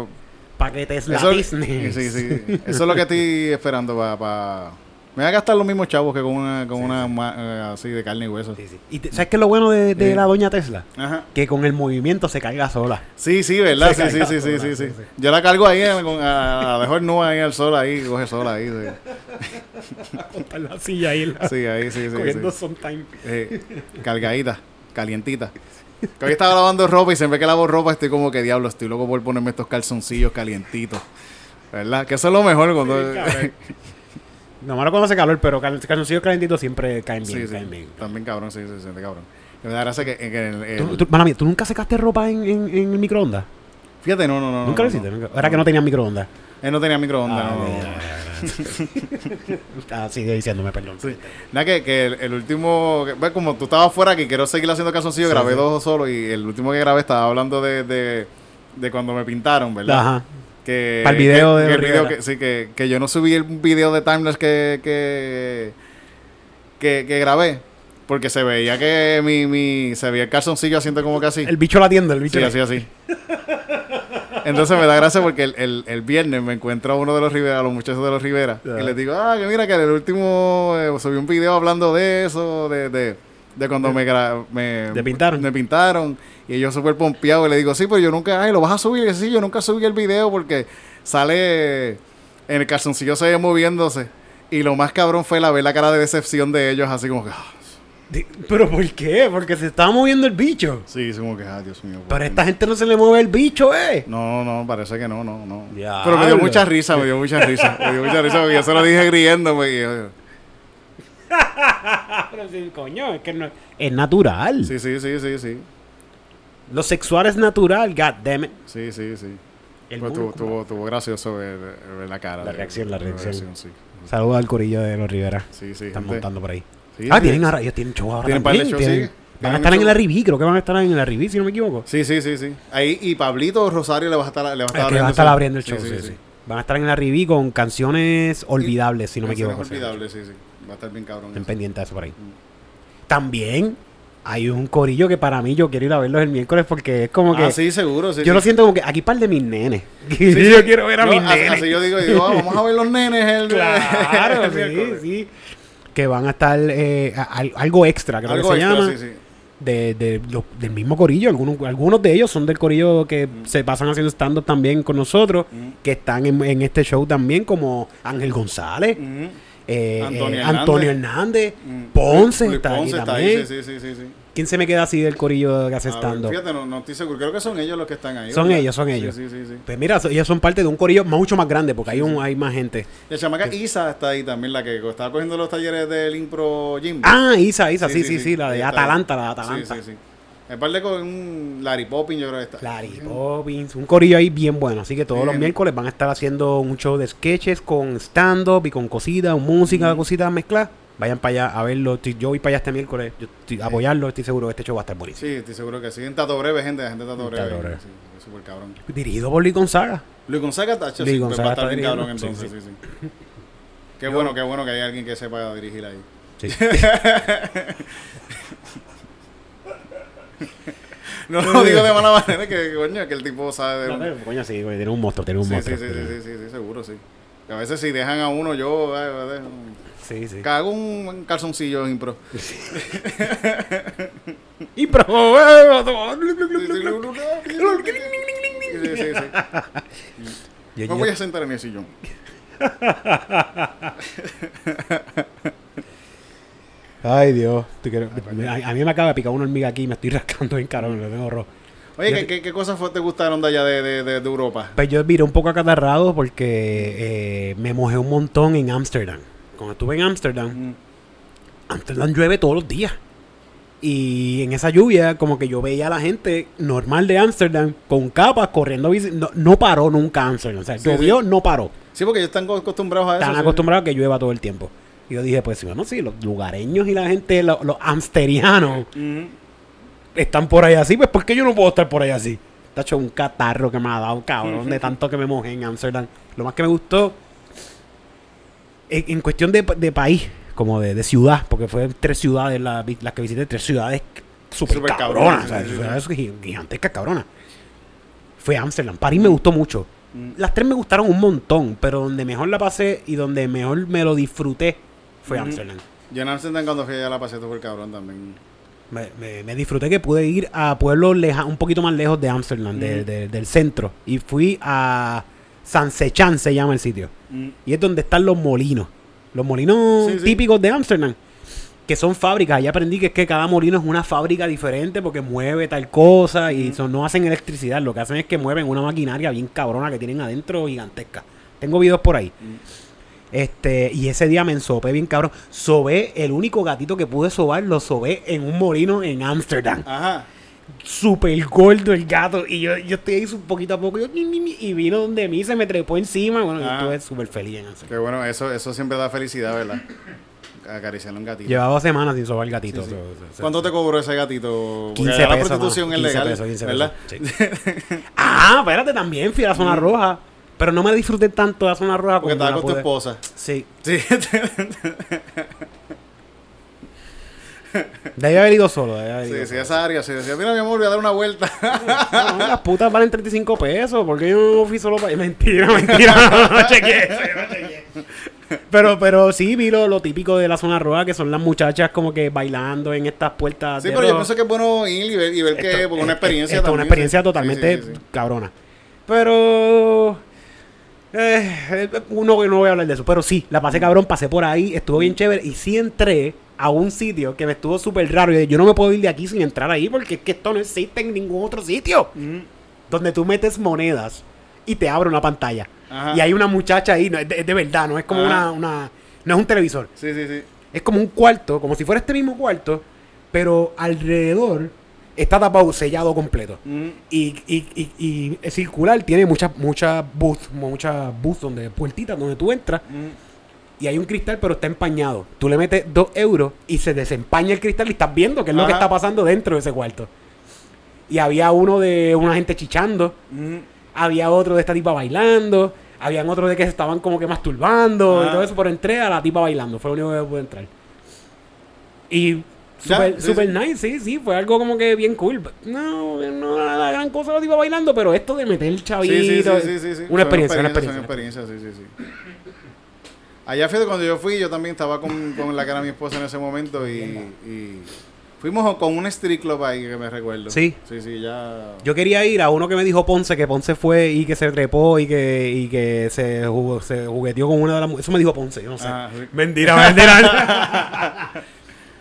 [SPEAKER 1] para que Tesla
[SPEAKER 2] eso,
[SPEAKER 1] Disney.
[SPEAKER 2] sí, sí. Eso es lo que estoy esperando para. Me voy a gastar los mismos chavos que con una, con una ma- eh, así de carne y hueso.
[SPEAKER 1] ¿Y te- sabes qué es lo bueno de, la doña Tesla?
[SPEAKER 2] Ajá.
[SPEAKER 1] Que con el movimiento se carga sola.
[SPEAKER 2] Sí, sí, ¿verdad? Sí, sí, sí, sí,
[SPEAKER 1] sola,
[SPEAKER 2] sí. Yo la cargo ahí, eh, con, a, a dejar nube ahí al sol, ahí, coge sol ahí. Sí,
[SPEAKER 1] la silla ahí. la-
[SPEAKER 2] sí ahí, sí, sí.
[SPEAKER 1] cogiendo
[SPEAKER 2] sí.
[SPEAKER 1] sometime.
[SPEAKER 2] Eh, cargadita, calientita. Que hoy estaba lavando ropa y siempre que lavo ropa estoy como que diablo, estoy loco por ponerme estos calzoncillos calientitos. ¿Verdad? Que eso es lo mejor cuando...
[SPEAKER 1] Sí. No malo cuando hace calor, pero cal- calzoncillos calentitos siempre caen bien.
[SPEAKER 2] Sí, sí.
[SPEAKER 1] caen bien.
[SPEAKER 2] También cabrón, sí, sí, sí, cabrón. Me da gracia que, que el- el-
[SPEAKER 1] ¿Tú, tú, mala mía, ¿tú nunca secaste ropa en, en, en el microondas?
[SPEAKER 2] Fíjate, no, no, no.
[SPEAKER 1] ¿Nunca lo hiciste?
[SPEAKER 2] no.
[SPEAKER 1] Era que no tenían microondas.
[SPEAKER 2] Él no tenía microondas.
[SPEAKER 1] Ah,
[SPEAKER 2] no.
[SPEAKER 1] Ah, sigue diciéndome, perdón.
[SPEAKER 2] Sí. Nada, que, que el, el último, que- como tú estabas fuera, que quiero seguir haciendo calzoncillos,
[SPEAKER 1] Sí,
[SPEAKER 2] grabé
[SPEAKER 1] sí.
[SPEAKER 2] dos solo y el último que grabé estaba hablando de, de, de cuando me pintaron, ¿verdad?
[SPEAKER 1] Ajá.
[SPEAKER 2] Que,
[SPEAKER 1] Pa'l video
[SPEAKER 2] que-
[SPEAKER 1] de
[SPEAKER 2] el video que, sí, que, que yo no subí el video de Timeless que, que, que, que grabé, porque se veía que mi, mi, se veía el calzoncillo haciendo como que así.
[SPEAKER 1] El bicho latiendo, el bicho.
[SPEAKER 2] Sí, así, así. Entonces me da gracia porque el, el, el viernes me encuentro a uno de los Rivera, a los muchachos de los Rivera, y les digo, ah, que mira que en el último eh, subí un video hablando de eso, de, de, de cuando me, me,
[SPEAKER 1] ¿Te pintaron?
[SPEAKER 2] me pintaron. Y ellos súper pompeados y le digo, sí, pero yo nunca, ay, lo vas a subir. Y dice, sí, yo nunca subí el video porque sale en el calzoncillo se ve moviéndose. Y lo más cabrón fue la ver la cara de decepción de ellos, así como que,
[SPEAKER 1] Di- ¿Pero por qué? Porque se estaba moviendo el bicho.
[SPEAKER 2] sí, es como que, ah, Dios mío. ¿por
[SPEAKER 1] Pero a esta gente no se le mueve el bicho, eh.
[SPEAKER 2] No, no, parece que no, no, no.
[SPEAKER 1] Diablo.
[SPEAKER 2] Pero me dio mucha risa, me dio mucha risa. me dio mucha risa porque yo se lo dije riéndome. Y yo,
[SPEAKER 1] Pero sí, coño, es que no- es natural.
[SPEAKER 2] sí, sí, sí, sí, sí.
[SPEAKER 1] Lo sexual es natural, god damn it.
[SPEAKER 2] Sí, sí, sí.
[SPEAKER 1] El
[SPEAKER 2] Pues tuvo, tuvo, tuvo gracioso ver, ver la cara.
[SPEAKER 1] La
[SPEAKER 2] de-
[SPEAKER 1] reacción, la reacción.
[SPEAKER 2] sí.
[SPEAKER 1] Saludos al corillo de los Rivera.
[SPEAKER 2] Sí, sí.
[SPEAKER 1] Están
[SPEAKER 2] gente-
[SPEAKER 1] montando por ahí.
[SPEAKER 2] Sí,
[SPEAKER 1] ah,
[SPEAKER 2] sí.
[SPEAKER 1] tienen ahora, ellos tienen show ahora
[SPEAKER 2] Tienen
[SPEAKER 1] también.
[SPEAKER 2] shows,
[SPEAKER 1] tienen-
[SPEAKER 2] sí.
[SPEAKER 1] Van a estar en
[SPEAKER 2] show.
[SPEAKER 1] el Arribí, creo que van a estar en el Arribí, si no me equivoco.
[SPEAKER 2] Sí, sí, sí, sí. Ahí, y Pablito Rosario le va a estar, le va a
[SPEAKER 1] Es
[SPEAKER 2] estar
[SPEAKER 1] que van a estar
[SPEAKER 2] eso.
[SPEAKER 1] abriendo el show, sí, sí. Van a estar en el Arribí con canciones olvidables, si no me equivoco.
[SPEAKER 2] olvidables, sí, sí. Va a estar bien cabrón.
[SPEAKER 1] Estén pendientes de eso por ahí. También hay un corillo que para mí yo quiero ir a verlos el miércoles porque es como que...
[SPEAKER 2] Ah, sí, seguro. Sí,
[SPEAKER 1] yo
[SPEAKER 2] sí.
[SPEAKER 1] lo siento como que aquí par de mis nenes.
[SPEAKER 2] Sí,
[SPEAKER 1] yo quiero ver a
[SPEAKER 2] No,
[SPEAKER 1] mis nenes.
[SPEAKER 2] Así yo digo, digo, ah, vamos a ver los nenes el
[SPEAKER 1] Claro,
[SPEAKER 2] el
[SPEAKER 1] sí,
[SPEAKER 2] miércoles.
[SPEAKER 1] sí. Que van a estar eh, a- algo extra, creo
[SPEAKER 2] Algo
[SPEAKER 1] que se
[SPEAKER 2] extra,
[SPEAKER 1] llama.
[SPEAKER 2] sí, sí.
[SPEAKER 1] De, de los- del mismo corillo. Algunos, algunos de ellos son del corillo que se pasan haciendo stand-up también con nosotros.
[SPEAKER 2] Mm.
[SPEAKER 1] Que están en, en este show también, como Ángel González,
[SPEAKER 2] Ujú.
[SPEAKER 1] Eh,
[SPEAKER 2] Antonio
[SPEAKER 1] eh,
[SPEAKER 2] Hernández.
[SPEAKER 1] Antonio Hernández,
[SPEAKER 2] Mm.
[SPEAKER 1] Ponce
[SPEAKER 2] Luis
[SPEAKER 1] está
[SPEAKER 2] Ponce está
[SPEAKER 1] también.
[SPEAKER 2] ahí, sí, sí, sí, sí.
[SPEAKER 1] ¿Quién se me queda así del corillo que hace stand-up?
[SPEAKER 2] Fíjate, no, no estoy seguro. Creo que son ellos los que están ahí.
[SPEAKER 1] Son
[SPEAKER 2] ¿verdad?
[SPEAKER 1] ellos, son ellos.
[SPEAKER 2] Sí, sí, sí.
[SPEAKER 1] Pues mira, ellos son parte de un corillo mucho más grande porque hay, un, hay más gente.
[SPEAKER 2] La chamaca Isa está ahí también, la que estaba cogiendo los talleres del Impro Gym.
[SPEAKER 1] Ah, Isa, Isa, sí, sí, sí, la de Atalanta, la de Atalanta.
[SPEAKER 2] Sí, sí, sí. Me parle con un Larry Poppin, yo creo que está.
[SPEAKER 1] Larry Poppins, un corillo ahí bien bueno. Así que todos los miércoles van a estar haciendo un show de sketches con stand-up y con cositas, música, cositas mezcladas. Vayan para allá a verlo. Yo voy para allá este miércoles. Yo estoy- apoyarlo. Estoy seguro que este show va a estar buenísimo.
[SPEAKER 2] Sí, estoy seguro que sí. En Tato Breve, gente, la gente de Tato Breve.
[SPEAKER 1] Tato Breve.
[SPEAKER 2] Sí, es súper cabrón.
[SPEAKER 1] Dirigido por Luis Gonzaga.
[SPEAKER 2] Luis Gonzaga, tacho,
[SPEAKER 1] Luis
[SPEAKER 2] sí, pues
[SPEAKER 1] Gonzaga
[SPEAKER 2] va a estar
[SPEAKER 1] está
[SPEAKER 2] bien cabrón entonces,
[SPEAKER 1] sí,
[SPEAKER 2] sí, sí. Qué bueno, qué bueno que hay alguien que sepa dirigir ahí.
[SPEAKER 1] Sí.
[SPEAKER 2] No lo digo de mala manera, que coño, que el tipo sabe de...
[SPEAKER 1] No, coño, sí, güey, tiene un monstruo, tiene un
[SPEAKER 2] Sí, sí,
[SPEAKER 1] monstruo.
[SPEAKER 2] sí, sí, sí, sí, sí, seguro, sí. A veces si dejan a uno, yo ay,
[SPEAKER 1] Sí, sí.
[SPEAKER 2] cago un calzoncillo en impro.
[SPEAKER 1] Y pro.
[SPEAKER 2] Sí, sí, sí, sí. Me voy a sentar en el sillón.
[SPEAKER 1] Ay, Dios. A, a mí me acaba de picar una hormiga aquí y me estoy rascando bien caro, me lo tengo rojo.
[SPEAKER 2] Oye, ¿qué,
[SPEAKER 1] te-
[SPEAKER 2] qué, qué cosas fue- te gustaron de allá de, de, de, de Europa?
[SPEAKER 1] Pues yo viré un poco acatarrado porque eh, me mojé un montón en Ámsterdam. Cuando estuve en Ámsterdam,
[SPEAKER 2] Mm.
[SPEAKER 1] Ámsterdam llueve todos los días. Y en esa lluvia, como que yo veía a la gente normal de Ámsterdam con capas corriendo. bici- No, no paró nunca Ámsterdam. O sea,
[SPEAKER 2] Sí,
[SPEAKER 1] llovió, no paró.
[SPEAKER 2] Sí, porque ellos están acostumbrados a eso.
[SPEAKER 1] Están
[SPEAKER 2] sí.
[SPEAKER 1] acostumbrados a que llueva todo el tiempo. Y yo dije, pues bueno, sí, los lugareños y la gente, lo- los amsterianos, están por ahí así, pues ¿por qué yo no puedo estar por ahí así? Está hecho un catarro que me ha dado, cabrón, de tanto que me mojé en Amsterdam. Lo más que me gustó, en, en cuestión de, de país, como de, de ciudad, porque fue tres ciudades la- las que visité, tres ciudades súper cabronas, o sea, ciudades gigantescas cabronas. Fue Amsterdam. París me gustó mucho.
[SPEAKER 2] Mm.
[SPEAKER 1] Las tres me gustaron un montón, pero donde mejor la pasé y donde mejor me lo disfruté fue. Amsterdam.
[SPEAKER 2] Yo en Amsterdam cuando fui allá la pasé todo el cabrón también.
[SPEAKER 1] Me, me- me disfruté que pude ir a pueblos leja, un poquito más lejos de Amsterdam, de- de- del centro. Y fui a San Sechan, se llama el sitio.
[SPEAKER 2] Mm.
[SPEAKER 1] Y es donde están los molinos. Los molinos
[SPEAKER 2] Sí, sí.
[SPEAKER 1] típicos de Amsterdam. Que son fábricas. Allá aprendí que es que cada molino es una fábrica diferente porque mueve tal cosa. Y son- no hacen electricidad. Lo que hacen es que mueven una maquinaria bien cabrona que tienen adentro gigantesca. Tengo videos por ahí. Este, y ese día me ensopé bien cabrón. Sobé, el único gatito que pude sobar, lo sobé en un molino en Ámsterdam.
[SPEAKER 2] Ajá.
[SPEAKER 1] Súper gordo el gato. Y yo, yo estoy ahí un poquito a poco. yo, ni, ni, ni, y vino donde mí, se me trepó encima. Bueno, yo estuve súper feliz en Ámsterdam.
[SPEAKER 2] Qué bueno, eso, eso siempre da felicidad, ¿verdad? Acariciarle un gatito.
[SPEAKER 1] Llevaba dos semanas sin sobar el gatito.
[SPEAKER 2] sí. ¿Cuánto te cobró ese gatito? Porque
[SPEAKER 1] 15
[SPEAKER 2] allá
[SPEAKER 1] pesos.
[SPEAKER 2] la prostitución es
[SPEAKER 1] 15
[SPEAKER 2] legal,
[SPEAKER 1] pesos, 15
[SPEAKER 2] ¿verdad?
[SPEAKER 1] pesos, sí. ah, espérate, también fui a la zona roja. Pero no me disfruté tanto de la zona roja
[SPEAKER 2] Porque estaba con tu esposa.
[SPEAKER 1] Sí.
[SPEAKER 2] Sí.
[SPEAKER 1] Debí haber ido solo. debí haber ido
[SPEAKER 2] sí, sí, esa área. Sí, decía, mira, mi amor, voy a dar una vuelta.
[SPEAKER 1] No, las putas valen 35 pesos. porque yo no fui solo para Mentira, mentira. No, no chequeé no. Pero, pero sí vi lo, lo típico de la zona roja, que son las muchachas como que bailando en estas puertas.
[SPEAKER 2] Sí,
[SPEAKER 1] de
[SPEAKER 2] pero yo pienso que es bueno ir y ver, y ver
[SPEAKER 1] Esto-
[SPEAKER 2] que porque una experiencia
[SPEAKER 1] esto es una
[SPEAKER 2] también,
[SPEAKER 1] experiencia
[SPEAKER 2] sí.
[SPEAKER 1] totalmente
[SPEAKER 2] sí, sí.
[SPEAKER 1] cabrona. Pero. Eh, eh, uno no voy a hablar de eso. Pero sí, la pasé cabrón, pasé por ahí, estuvo bien chévere. Y sí entré a un sitio que me estuvo súper raro. Y yo no me puedo ir de aquí sin entrar ahí porque es que esto no existe en ningún otro sitio.
[SPEAKER 2] Mm.
[SPEAKER 1] Donde tú metes monedas y te abre una pantalla.
[SPEAKER 2] Ajá.
[SPEAKER 1] Y hay una muchacha ahí, no, es, de, es de verdad, no es como una, una. No es un televisor.
[SPEAKER 2] Sí, sí, sí.
[SPEAKER 1] Es como un cuarto, como si fuera este mismo cuarto, pero alrededor está tapado, sellado completo.
[SPEAKER 2] Mm.
[SPEAKER 1] Y, y, y, y es circular, tiene muchas muchas booths, muchas booths donde, puertitas donde tú entras
[SPEAKER 2] Mm.
[SPEAKER 1] y hay un cristal pero está empañado. Tú le metes dos euros y se desempaña el cristal y estás viendo qué es lo que está pasando dentro de ese cuarto. Y había uno de una gente chichando,
[SPEAKER 2] Mm.
[SPEAKER 1] había otro de esta tipa bailando, habían otros de que se estaban como que masturbando y
[SPEAKER 2] Ah.
[SPEAKER 1] todo eso, pero entré a la tipa bailando, fue lo único que pude entrar. Y super, super
[SPEAKER 2] sí.
[SPEAKER 1] nice, sí, sí, fue algo como que bien cool. No, no era la gran cosa la tipa bailando, pero esto de meter el chavito,
[SPEAKER 2] Sí, sí, sí, sí, sí.
[SPEAKER 1] una experiencia, una experiencia.
[SPEAKER 2] sí, sí, sí. Allá fíjate, cuando yo fui, yo también estaba con, con la cara de mi esposa en ese momento y, y fuimos con un street club ahí que me recuerdo.
[SPEAKER 1] Sí.
[SPEAKER 2] Sí, sí, ya.
[SPEAKER 1] Yo quería ir a uno que me dijo Ponce, que Ponce fue y que se trepó y que, y que se, jugó- se jugueteó con una de las mu- Eso me dijo Ponce, yo no sé.
[SPEAKER 2] Ah.
[SPEAKER 1] Mentira, mentira.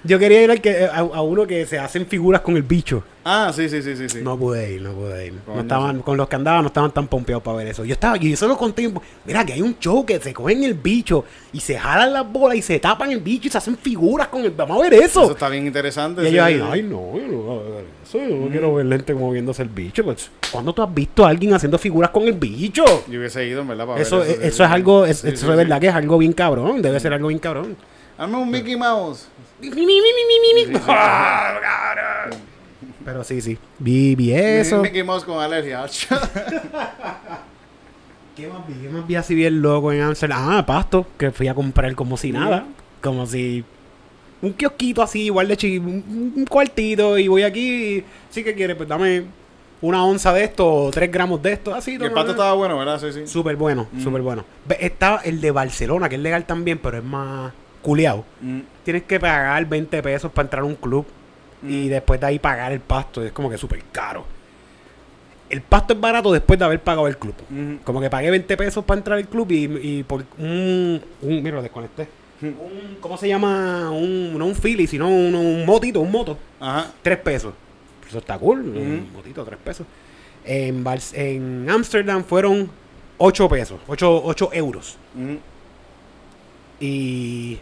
[SPEAKER 1] Yo quería ir al que, a, a uno que se hacen figuras con el bicho.
[SPEAKER 2] Ah, sí, sí, sí, sí. sí.
[SPEAKER 1] No pude ir, no pude ir. No estaban, con los que andaban no estaban tan pompeados para ver eso. Yo estaba, y yo solo conté, mira que hay un show que se cogen el bicho y se jalan las bolas y se tapan el bicho y se hacen figuras con el. Vamos a ver eso.
[SPEAKER 2] Eso está bien interesante.
[SPEAKER 1] y
[SPEAKER 2] sí,
[SPEAKER 1] ellos ahí, ay no, yo no voy a ver eso, yo no quiero ver gente moviéndose el bicho. Pues, ¿Cuándo tú has visto a alguien haciendo figuras con el bicho?
[SPEAKER 2] Yo hubiese ido, en verdad, para
[SPEAKER 1] Eso,
[SPEAKER 2] ver
[SPEAKER 1] eso,
[SPEAKER 2] sí, sí.
[SPEAKER 1] es algo, es,
[SPEAKER 2] Sí,
[SPEAKER 1] eso
[SPEAKER 2] sí.
[SPEAKER 1] verdad que es algo bien cabrón, debe ser algo bien cabrón.
[SPEAKER 2] Hazme un Mickey Mouse.
[SPEAKER 1] Pero sí, sí. Vi, vi eso.
[SPEAKER 2] Mickey Mouse con alergia.
[SPEAKER 1] ¿Qué más vi? ¿Qué más vi así bien loco en Amsterdam? Ah, pasto, que fui a comprar como si nada. Como si. Un kiosquito así, igual de chiquito. Un, un cuartito. Y voy aquí. Sí que quiere, pues dame una onza de esto o tres gramos de esto. Así,
[SPEAKER 2] Y el pato estaba bueno, ¿verdad? Sí, sí.
[SPEAKER 1] Súper bueno, súper bueno. Está el de Barcelona, que es legal también, pero es más culeado.
[SPEAKER 2] Mm.
[SPEAKER 1] Tienes que pagar 20 pesos para entrar a un club y después de ahí pagar el pasto. Es como que súper caro. El pasto es barato después de haber pagado el club.
[SPEAKER 2] Ujú.
[SPEAKER 1] Como que pagué 20 pesos para entrar al club y, y por un, un- Mira, lo desconecté. Un, ¿Cómo se llama? Un, no un Philly, sino un, un motito, un moto.
[SPEAKER 2] Ajá.
[SPEAKER 1] 3 pesos. Eso está cool. Un motito, 3 pesos. En Amsterdam fueron 8 pesos. 8, 8 euros. Y.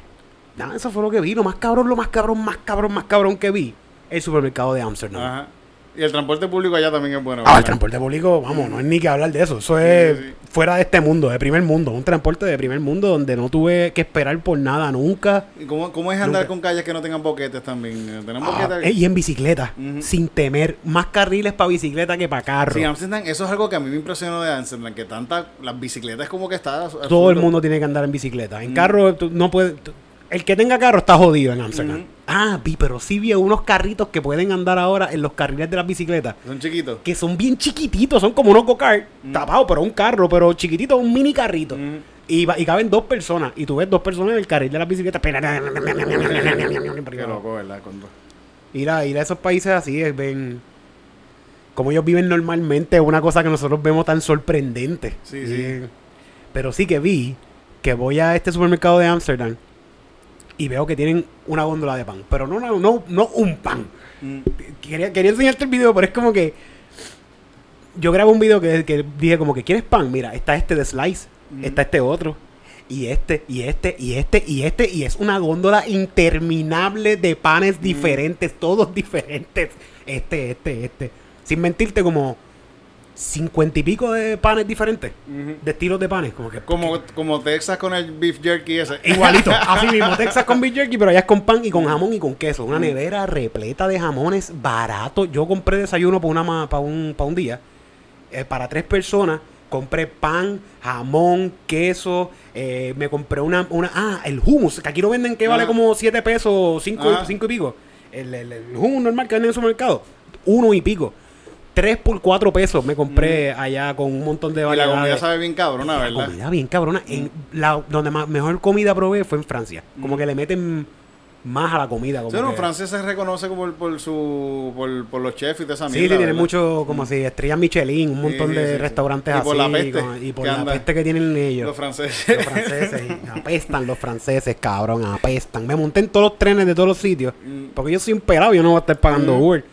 [SPEAKER 1] Nada, eso fue lo que vi. Lo más cabrón, lo más cabrón, más cabrón, más cabrón que vi. El supermercado de Amsterdam.
[SPEAKER 2] Ajá. Y el transporte público allá también es bueno.
[SPEAKER 1] Ah, el transporte público, vamos, no es ni que hablar de eso. Eso es
[SPEAKER 2] sí.
[SPEAKER 1] fuera de este mundo, de primer mundo. Un transporte de primer mundo donde no tuve que esperar por nada nunca.
[SPEAKER 2] ¿Y cómo, cómo es andar
[SPEAKER 1] Nunca.
[SPEAKER 2] con calles que no tengan boquetes también? Eh, ¿Tenemos
[SPEAKER 1] Ah,
[SPEAKER 2] boquetes?
[SPEAKER 1] eh, y en bicicleta, sin temer. Más carriles para bicicleta que para carro.
[SPEAKER 2] Sí, Amsterdam, eso es algo que a mí me impresionó de Amsterdam, que tanta, las bicicletas como que está...
[SPEAKER 1] Todo el mundo tiene que andar en bicicleta. En carro, tú no puedes. tú- el que tenga carro está jodido en Amsterdam. Ah, vi, pero sí vi unos carritos que pueden andar ahora en los carriles de las bicicletas.
[SPEAKER 2] Son chiquitos.
[SPEAKER 1] Que son bien chiquititos, son como unos go-kart, tapados, pero un carro, pero chiquitito, un mini carrito.
[SPEAKER 2] Ujú.
[SPEAKER 1] Y, y caben dos personas. Y tú ves dos personas en el carril de las bicicletas.
[SPEAKER 2] Qué loco, ¿verdad? Cuando-
[SPEAKER 1] Ir a, ir a esos países así es ven como ellos viven normalmente, es una cosa que nosotros vemos tan sorprendente.
[SPEAKER 2] Sí, sí.
[SPEAKER 1] Pero sí que vi que voy a este supermercado de Ámsterdam y veo que tienen una góndola de pan. Pero no, no, no, no un pan.
[SPEAKER 2] Mm.
[SPEAKER 1] Quería, quería enseñarte el video, pero es como que. Yo grabo un video que, que dije como que ¿quieres pan? Mira, está este de slice,
[SPEAKER 2] Mm.
[SPEAKER 1] está este otro, y este, y este, y este, y este, y es una góndola interminable de
[SPEAKER 2] Mm.
[SPEAKER 1] panes diferentes, todos diferentes. Este, este, este. Sin mentirte, como cincuenta y pico de panes diferentes, de estilos de panes, como que.
[SPEAKER 2] Como, como Texas con el beef jerky ese.
[SPEAKER 1] Igualito, así mismo, Texas con beef jerky, pero allá es con pan y con jamón y con queso. Una nevera repleta de jamones barato. Yo compré desayuno para una para un, para un día, eh, para tres personas. Compré pan, jamón, queso. eh, me compré una, una. Ah, el hummus, que aquí lo venden que vale
[SPEAKER 2] Ah.
[SPEAKER 1] como 7 pesos, 5
[SPEAKER 2] Ah.
[SPEAKER 1] cinco y pico. El, el, el hummus normal que venden en el supermercado, uno y pico. 3 por 4 pesos me compré allá con un montón de
[SPEAKER 2] Y la comida
[SPEAKER 1] variedades.
[SPEAKER 2] sabe bien cabrona,
[SPEAKER 1] La
[SPEAKER 2] ¿verdad?
[SPEAKER 1] comida bien cabrona. En la, donde más, mejor comida probé fue en Francia. Como que le meten más a la comida. Como
[SPEAKER 2] Sí, no,
[SPEAKER 1] que-
[SPEAKER 2] Francia se reconoce como por, por su por, por los chefs y toda esa
[SPEAKER 1] Sí, sí,
[SPEAKER 2] mierda,
[SPEAKER 1] tiene mucho, como si estrellas Michelin, un montón
[SPEAKER 2] Sí,
[SPEAKER 1] de
[SPEAKER 2] sí, sí.
[SPEAKER 1] restaurantes
[SPEAKER 2] Y
[SPEAKER 1] así.
[SPEAKER 2] por la peste
[SPEAKER 1] con- y por la
[SPEAKER 2] anda.
[SPEAKER 1] peste que tienen ellos.
[SPEAKER 2] Los franceses.
[SPEAKER 1] Los franceses. apestan los franceses, cabrón, apestan. Me monté en todos los trenes de todos los sitios.
[SPEAKER 2] Mm.
[SPEAKER 1] Porque yo soy un pelado, yo no voy a estar pagando. Uber.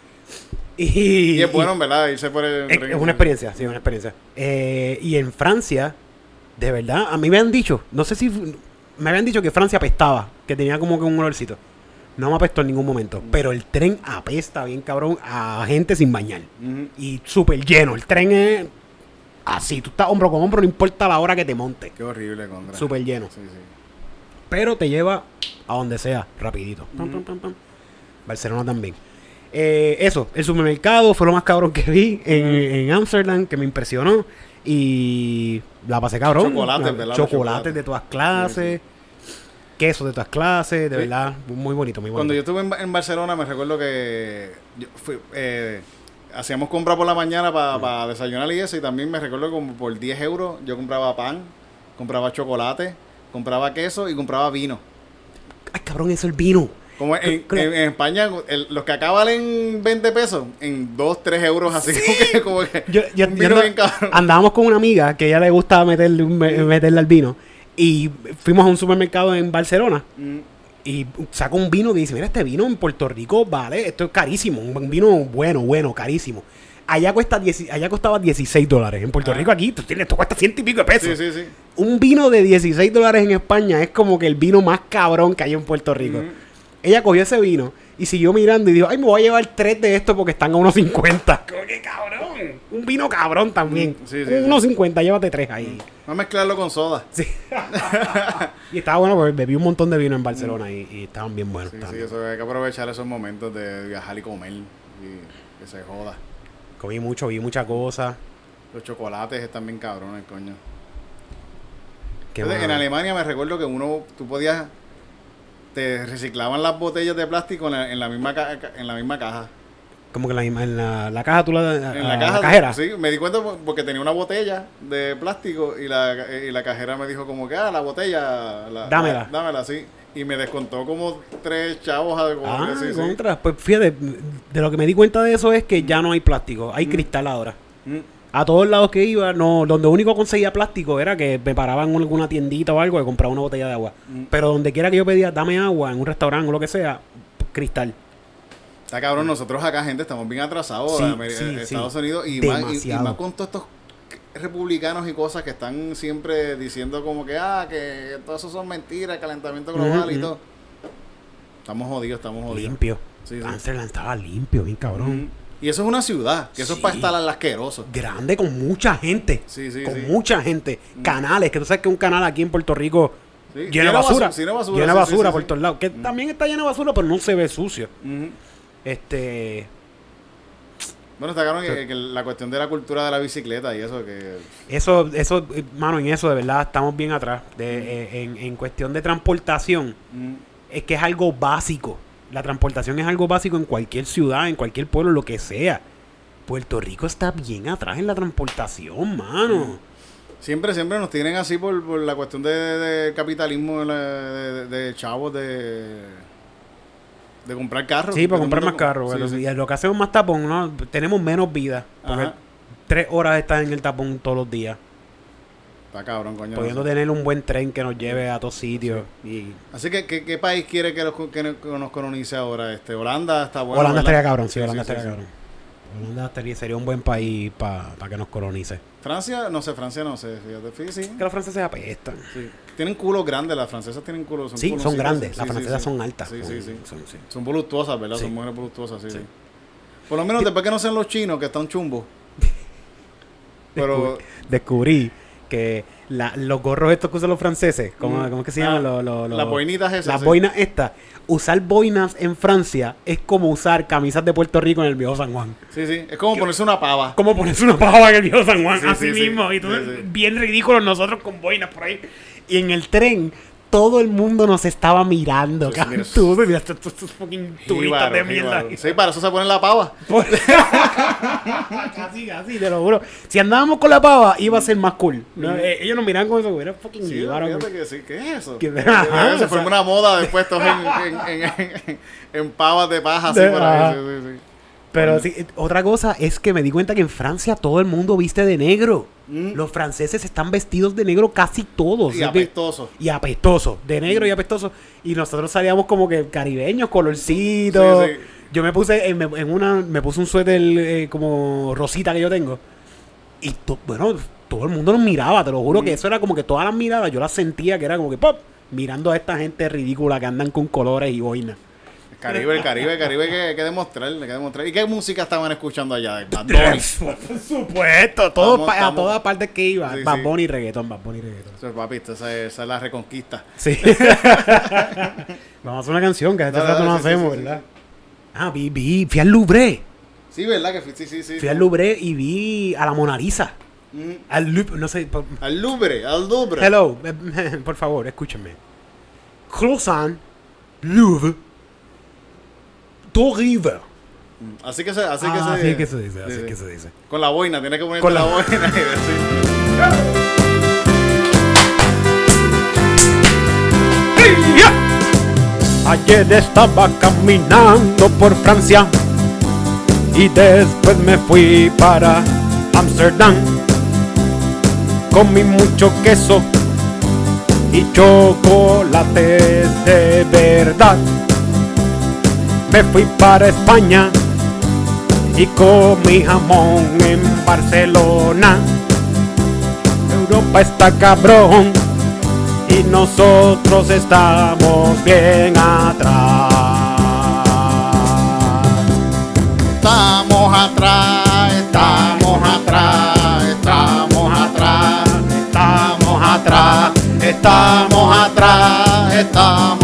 [SPEAKER 1] Y,
[SPEAKER 2] Y es bueno, en ¿verdad? Irse por el...
[SPEAKER 1] Es, es una experiencia, sí, una experiencia. Eh, y en Francia, de verdad, a mí me han dicho, no sé si me habían dicho que Francia apestaba, que tenía como que un olorcito. No me apestó en ningún momento, pero el tren apesta bien cabrón a gente sin bañar. Y súper lleno, el tren es así, tú estás hombro con hombro, no importa la hora que te montes.
[SPEAKER 2] Qué horrible, contra.
[SPEAKER 1] Súper lleno.
[SPEAKER 2] Sí, sí.
[SPEAKER 1] Pero te lleva a donde sea, rapidito. Pam, pam, pam. Barcelona también. Eh, eso, el supermercado fue lo más cabrón que vi en en Amsterdam, que me impresionó. Y la pasé cabrón.
[SPEAKER 2] Chocolates,
[SPEAKER 1] La-
[SPEAKER 2] ¿verdad?
[SPEAKER 1] Chocolates de todas clases. Queso de todas clases, de
[SPEAKER 2] Sí.
[SPEAKER 1] verdad. Muy bonito, muy bonito.
[SPEAKER 2] Cuando yo estuve en, en Barcelona, me recuerdo que yo fui, eh, hacíamos compra por la mañana para desayunar y eso. Y también me recuerdo que como por 10 euros yo compraba pan, compraba chocolate, compraba queso y compraba vino.
[SPEAKER 1] Ay, cabrón, eso el vino.
[SPEAKER 2] Como en, en- en España, el- los que acá valen 20 pesos, en 2, 3 euros, así como que, como que
[SPEAKER 1] Yo, yo-
[SPEAKER 2] un
[SPEAKER 1] yo ando-
[SPEAKER 2] bien
[SPEAKER 1] andábamos con una amiga que a ella le gustaba meterle, un- meterle al vino. Y fuimos a un supermercado en Barcelona.
[SPEAKER 2] Mm,
[SPEAKER 1] Y saca un vino que dice, mira, este vino en Puerto Rico vale, esto es carísimo, un vino bueno, bueno, carísimo. Allá cuesta 10 allá costaba 16 dólares. En Puerto
[SPEAKER 2] Ah.
[SPEAKER 1] Rico aquí, esto cuesta ciento y pico de pesos.
[SPEAKER 2] Sí, sí, sí.
[SPEAKER 1] Un vino de 16 dólares en España es como que el vino más cabrón que hay en Puerto Rico.
[SPEAKER 2] Ujú.
[SPEAKER 1] Ella cogió ese vino Y siguió mirando y dijo, ay, me voy a llevar tres de estos porque están a unos 50. Como que cabrón. Un vino cabrón también.
[SPEAKER 2] Mm, sí, sí,
[SPEAKER 1] unos 50, llévate tres ahí.
[SPEAKER 2] Vamos a mezclarlo con soda.
[SPEAKER 1] Sí. y estaba bueno porque bebí un montón de vino en Barcelona y, y estaban bien buenos.
[SPEAKER 2] Sí, sí, eso hay que aprovechar esos momentos de viajar y comer. Y que se joda.
[SPEAKER 1] Comí mucho, vi muchas cosas.
[SPEAKER 2] Los chocolates están bien cabrones, coño.
[SPEAKER 1] Qué
[SPEAKER 2] Entonces, en. Alemania me recuerdo que uno, tú podías, te reciclaban las botellas de plástico en la, en la misma, ca- en la misma caja.
[SPEAKER 1] Como que en la, misma- en la, la caja tú la,
[SPEAKER 2] En
[SPEAKER 1] a-
[SPEAKER 2] la caja,
[SPEAKER 1] cajera.
[SPEAKER 2] sí, me di cuenta por- porque tenía una botella de plástico y la, y la cajera me dijo como que, ah, la botella, la-
[SPEAKER 1] Dámela.
[SPEAKER 2] la- dámela, sí. Y me descontó como tres chavos algo.
[SPEAKER 1] Ah,
[SPEAKER 2] sí, sí.
[SPEAKER 1] contra. Pues fíjate, de lo que me di cuenta de eso es que ya no hay plástico, hay cristal ahora.
[SPEAKER 2] Mm.
[SPEAKER 1] A todos lados que iba, no, donde único conseguía plástico era que me paraban en alguna tiendita o algo y compraba una botella de agua.
[SPEAKER 2] Mm.
[SPEAKER 1] Pero donde quiera que yo pedía, dame agua en un restaurante o lo que sea, cristal.
[SPEAKER 2] Está cabrón, nosotros acá, gente, estamos bien atrasados.
[SPEAKER 1] Sí,
[SPEAKER 2] eh, Estados
[SPEAKER 1] sí.
[SPEAKER 2] Unidos y más, y- y,
[SPEAKER 1] Demasiado.
[SPEAKER 2] más con todos estos republicanos y cosas que están siempre diciendo como que, ah, que todo eso son mentiras, calentamiento global y todo. Estamos jodidos, estamos jodidos.
[SPEAKER 1] Limpio.
[SPEAKER 2] Sí.
[SPEAKER 1] Amsterdam estaba limpio, bien cabrón.
[SPEAKER 2] Y eso es una ciudad, que eso es para estar al asqueroso.
[SPEAKER 1] Grande con mucha gente.
[SPEAKER 2] Sí, sí,
[SPEAKER 1] con mucha gente. Canales, que tú sabes que un canal aquí en Puerto Rico llena basura.
[SPEAKER 2] basura, basura,
[SPEAKER 1] Llena basura por todos lados. Que también está llena de basura, pero no se ve sucio. Este.
[SPEAKER 2] Bueno, está cabrón que, que la cuestión de la cultura de la bicicleta y eso que...
[SPEAKER 1] Eso, eso, mano, en eso de verdad estamos bien atrás. De, eh, en, en cuestión de transportación,
[SPEAKER 2] mm,
[SPEAKER 1] es que es algo básico. La transportación es algo básico en cualquier ciudad, en cualquier pueblo, lo que sea. Puerto Rico está bien atrás en la transportación, mano.
[SPEAKER 2] Siempre, siempre nos tienen así por, por la cuestión de, de capitalismo de, chavos de, de comprar carros.
[SPEAKER 1] Sí, para comprar más carros.
[SPEAKER 2] sí, sí.
[SPEAKER 1] Y lo que hacemos más tapón, ¿no? Tenemos menos vida. Porque
[SPEAKER 2] Ajá.
[SPEAKER 1] tres horas estás en el tapón todos los días.
[SPEAKER 2] Está cabrón, coño.
[SPEAKER 1] Pudiendo tener un buen tren que nos lleve a todos sitios. Y
[SPEAKER 2] Así que, ¿qué, qué país quiere que, los- que nos- colonice ahora? Este, Holanda está bueno.
[SPEAKER 1] Holanda estaría cabrón, sí,
[SPEAKER 2] Sí,
[SPEAKER 1] Holanda
[SPEAKER 2] sí,
[SPEAKER 1] estaría cabrón. Holanda estaría- sería un buen país para que nos colonice.
[SPEAKER 2] Francia, no sé, Francia no sé, fíjate. Sí.
[SPEAKER 1] Que los franceses apestan.
[SPEAKER 2] sí. Tienen culos grandes, las francesas tienen culos. Son
[SPEAKER 1] Sí, son grandes. Las francesas son altas.
[SPEAKER 2] Sí, sí, sí.
[SPEAKER 1] son-.
[SPEAKER 2] Son voluptuosas, ¿verdad? Son mujeres voluptuosas, sí. Por lo menos después que no sean los chinos, que están chumbos. Pero...
[SPEAKER 1] Descubrí que la- los gorros estos que usan los franceses, ¿cómo,
[SPEAKER 2] Mm.
[SPEAKER 1] cómo es que se
[SPEAKER 2] Ah,
[SPEAKER 1] llaman? Los- los- los-
[SPEAKER 2] las boinitas esas,
[SPEAKER 1] Las
[SPEAKER 2] sí.
[SPEAKER 1] boinas estas. Usar boinas en Francia es como usar camisas de Puerto Rico en el viejo San Juan.
[SPEAKER 2] Sí, sí. Es como ponerse una pava.
[SPEAKER 1] Como ponerse una pava en el viejo San Juan,
[SPEAKER 2] Sí,
[SPEAKER 1] así
[SPEAKER 2] sí, sí.
[SPEAKER 1] mismo. Y
[SPEAKER 2] sí.
[SPEAKER 1] bien ridículos nosotros con boinas por ahí. Y en el tren, todo el mundo nos estaba mirando. Cabrón.
[SPEAKER 2] mira.
[SPEAKER 1] Tú, mira, estos, fucking de mierda.
[SPEAKER 2] Sí, para eso se pone la pava.
[SPEAKER 1] Casi, casi, te lo juro. Si andábamos con la pava, iba a ser más cool. No, eh, ellos nos miraban con eso, era fucking
[SPEAKER 2] Sí,
[SPEAKER 1] jíbaro,
[SPEAKER 2] fíjate
[SPEAKER 1] güey.
[SPEAKER 2] que sí. ¿Qué es eso?
[SPEAKER 1] Ajá,
[SPEAKER 2] se
[SPEAKER 1] o
[SPEAKER 2] formó
[SPEAKER 1] sea-
[SPEAKER 2] una moda después todos en, en, en, en- pavas de paja así
[SPEAKER 1] De-
[SPEAKER 2] por ahí.
[SPEAKER 1] ajá.
[SPEAKER 2] Sí, sí,
[SPEAKER 1] Pero sí, eh, otra cosa es que me di cuenta que en Francia todo el mundo viste de negro.
[SPEAKER 2] Mm.
[SPEAKER 1] Los franceses están vestidos de negro casi todos.
[SPEAKER 2] Y
[SPEAKER 1] Es de-
[SPEAKER 2] apestoso.
[SPEAKER 1] Y apestoso, de negro y apestoso. Y nosotros salíamos como que caribeños, colorcitos.
[SPEAKER 2] Sí, sí.
[SPEAKER 1] Yo me puse en, en una, me puse un suéter eh, como rosita que yo tengo. Y to- bueno, todo el mundo nos miraba, te lo juro
[SPEAKER 2] Mm.
[SPEAKER 1] que eso era como que todas las miradas, yo las sentía que era como que pop, mirando a esta gente ridícula que andan con colores y boinas.
[SPEAKER 2] Caribe, el Caribe, el Caribe que, hay que demostrar, que demostrar. ¿Y qué música estaban escuchando allá? Bad Bunny.
[SPEAKER 1] Por supuesto, todo
[SPEAKER 2] Estamos-
[SPEAKER 1] pa- a
[SPEAKER 2] estamos-
[SPEAKER 1] todas partes que iba.
[SPEAKER 2] Sí,
[SPEAKER 1] Bad
[SPEAKER 2] sí.
[SPEAKER 1] Bunny reggaetón, Bad Bunny y reggaetón.
[SPEAKER 2] Eso, papi, esa es, esa es la reconquista.
[SPEAKER 1] Sí. Vamos a hacer una canción que hace
[SPEAKER 2] Dale,
[SPEAKER 1] rato no
[SPEAKER 2] sí,
[SPEAKER 1] hacemos,
[SPEAKER 2] sí, sí,
[SPEAKER 1] ¿verdad? Ah, vi, vi, fui al Louvre.
[SPEAKER 2] Sí, ¿verdad? Que fui- sí, sí, sí.
[SPEAKER 1] Fui al Louvre y vi a la Mona Lisa.
[SPEAKER 2] Mm.
[SPEAKER 1] Al Louvre, no sé. por-
[SPEAKER 2] Al Louvre, al Louvre.
[SPEAKER 1] Hello, por favor, escúchenme. Croissant, Louvre, Tour River.
[SPEAKER 2] Mm. Así que se, así que
[SPEAKER 1] Ah,
[SPEAKER 2] se,
[SPEAKER 1] así que se dice, así
[SPEAKER 2] sí,
[SPEAKER 1] que se dice.
[SPEAKER 2] Con la boina, tienes que ponerte
[SPEAKER 1] Con
[SPEAKER 2] la,
[SPEAKER 1] la-
[SPEAKER 2] boina y decir.
[SPEAKER 1] Ayer estaba caminando por Francia y después me fui para Amsterdam. Comí mucho queso y chocolates de verdad. Me fui para España y comí jamón en Barcelona. Europa está cabrón y nosotros estamos bien atrás.
[SPEAKER 2] Estamos atrás, estamos atrás, estamos atrás, estamos atrás, estamos atrás, estamos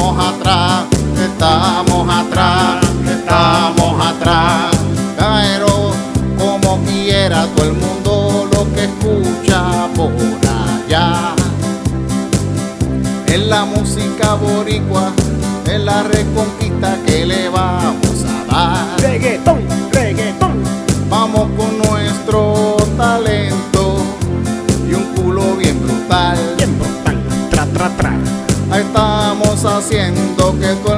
[SPEAKER 2] estamos atrás, estamos atrás. Pero como quiera todo el mundo lo que escucha por allá. Es la música boricua, es la reconquista que le vamos a dar.
[SPEAKER 1] Reggaetón, reggaetón.
[SPEAKER 2] Vamos con nuestro talento y un culo bien brutal.
[SPEAKER 1] Bien brutal. Tra, tra, tra.
[SPEAKER 2] Estamos haciendo que todo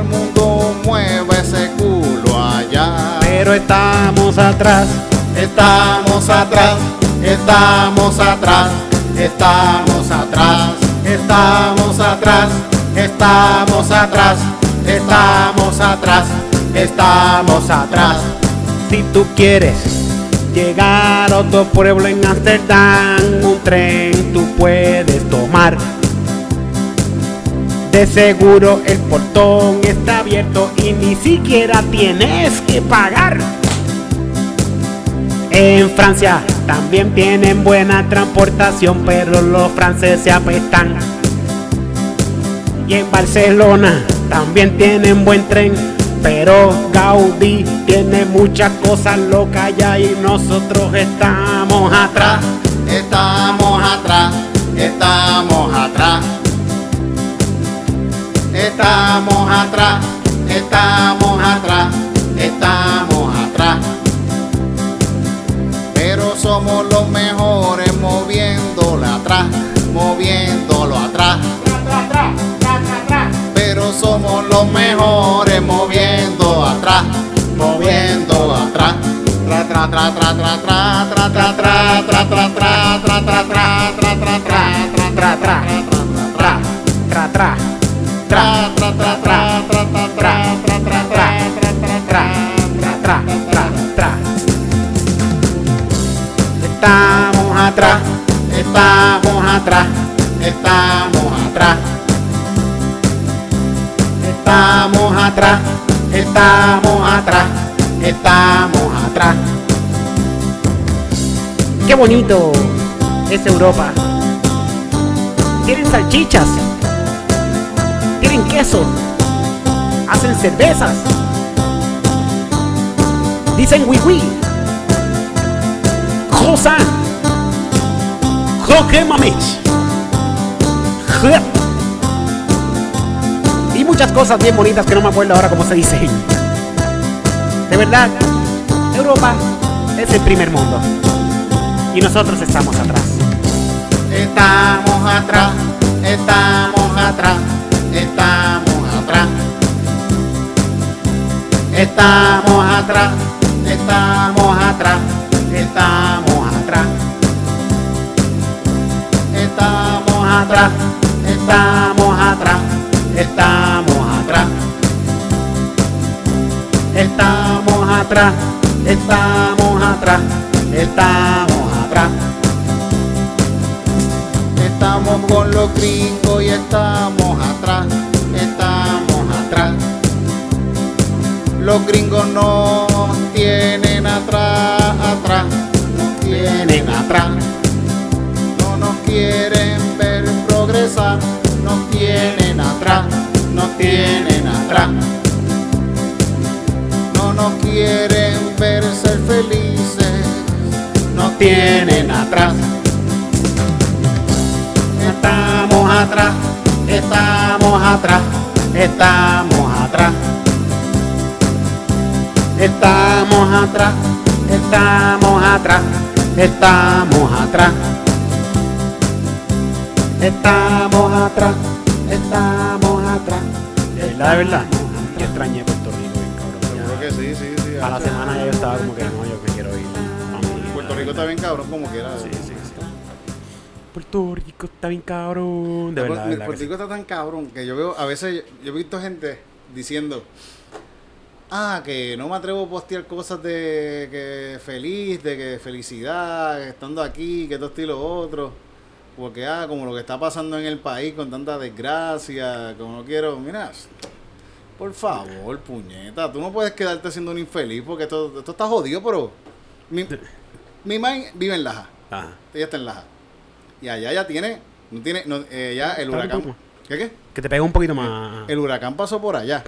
[SPEAKER 1] Estamos atrás.
[SPEAKER 2] Estamos atrás, estamos atrás, estamos atrás, estamos atrás, estamos atrás, estamos atrás, estamos atrás.
[SPEAKER 1] Si tú quieres llegar a otro pueblo en Amsterdam, un tren tú puedes tomar. De seguro el portón está abierto y ni siquiera tienes que pagar. En Francia también tienen buena transportación, pero los franceses se apestan. Y en Barcelona también tienen buen tren, pero Gaudí tiene muchas cosas locas ya y nosotros estamos atrás.
[SPEAKER 2] Estamos atrás, estamos atrás. Estamos atrás, estamos atrás, estamos atrás. Pero somos los mejores moviéndolo atrás, moviéndolo atrás. Pero somos los mejores moviendo atrás, moviendo atrás. Tra tra tra tra tra tra
[SPEAKER 1] Estamos atrás, estamos atrás, estamos atrás. Estamos atrás, estamos atrás, estamos atrás. Qué bonito es Europa. Tienen salchichas, tienen queso, hacen cervezas, dicen oui, croissant, croque mamich, y muchas cosas bien bonitas que no me acuerdo ahora cómo se dicen. De verdad, Europa es el primer mundo. Y nosotros
[SPEAKER 2] estamos atrás. Estamos atrás, estamos atrás, Estamos atrás, estamos atrás, estamos atrás. Estamos atrás, estamos atrás, estamos atrás.
[SPEAKER 1] Estamos atrás, estamos atrás, estamos atrás.
[SPEAKER 2] Estamos con los gringos y estamos atrás, Los gringos nos tienen atrás, atrás, nos tienen atrás. No nos quieren ver progresar, nos tienen atrás, nos tienen atrás. No nos quieren ver ser felices, nos tienen atrás.
[SPEAKER 1] Estamos atrás, estamos atrás, estamos atrás. Estamos atrás, estamos atrás, estamos atrás. Estamos atrás, estamos atrás. La verdad, yo extrañé Puerto Rico, bien cabrón.
[SPEAKER 2] que sí, sí, sí.
[SPEAKER 1] A la semana ya yo estaba como que no, yo que quiero ir. Vamos,
[SPEAKER 2] Puerto Rico está bien cabrón como quiera.
[SPEAKER 1] Sí, sí, sí. Puerto Rico está bien cabrón. De verdad, de verdad
[SPEAKER 2] Puerto
[SPEAKER 1] que sí.
[SPEAKER 2] Rico está tan cabrón que yo veo, a veces yo he visto gente diciendo, ah, que no me atrevo a postear cosas de que feliz, de que felicidad, estando aquí, que esto esto y lo otro. Porque, ah, como lo que está pasando en el país con tanta desgracia, como no quiero, mira, Por favor, puñeta. Tú no puedes quedarte siendo un infeliz porque esto, esto está jodido, pero. Mi, mi vive en Laja.
[SPEAKER 1] Ajá.
[SPEAKER 2] Ella está en Laja. Y allá ya tiene. No tiene. No, eh, ya el huracán. ¿Qué qué?
[SPEAKER 1] Que te pega un poquito más.
[SPEAKER 2] El huracán pasó por allá.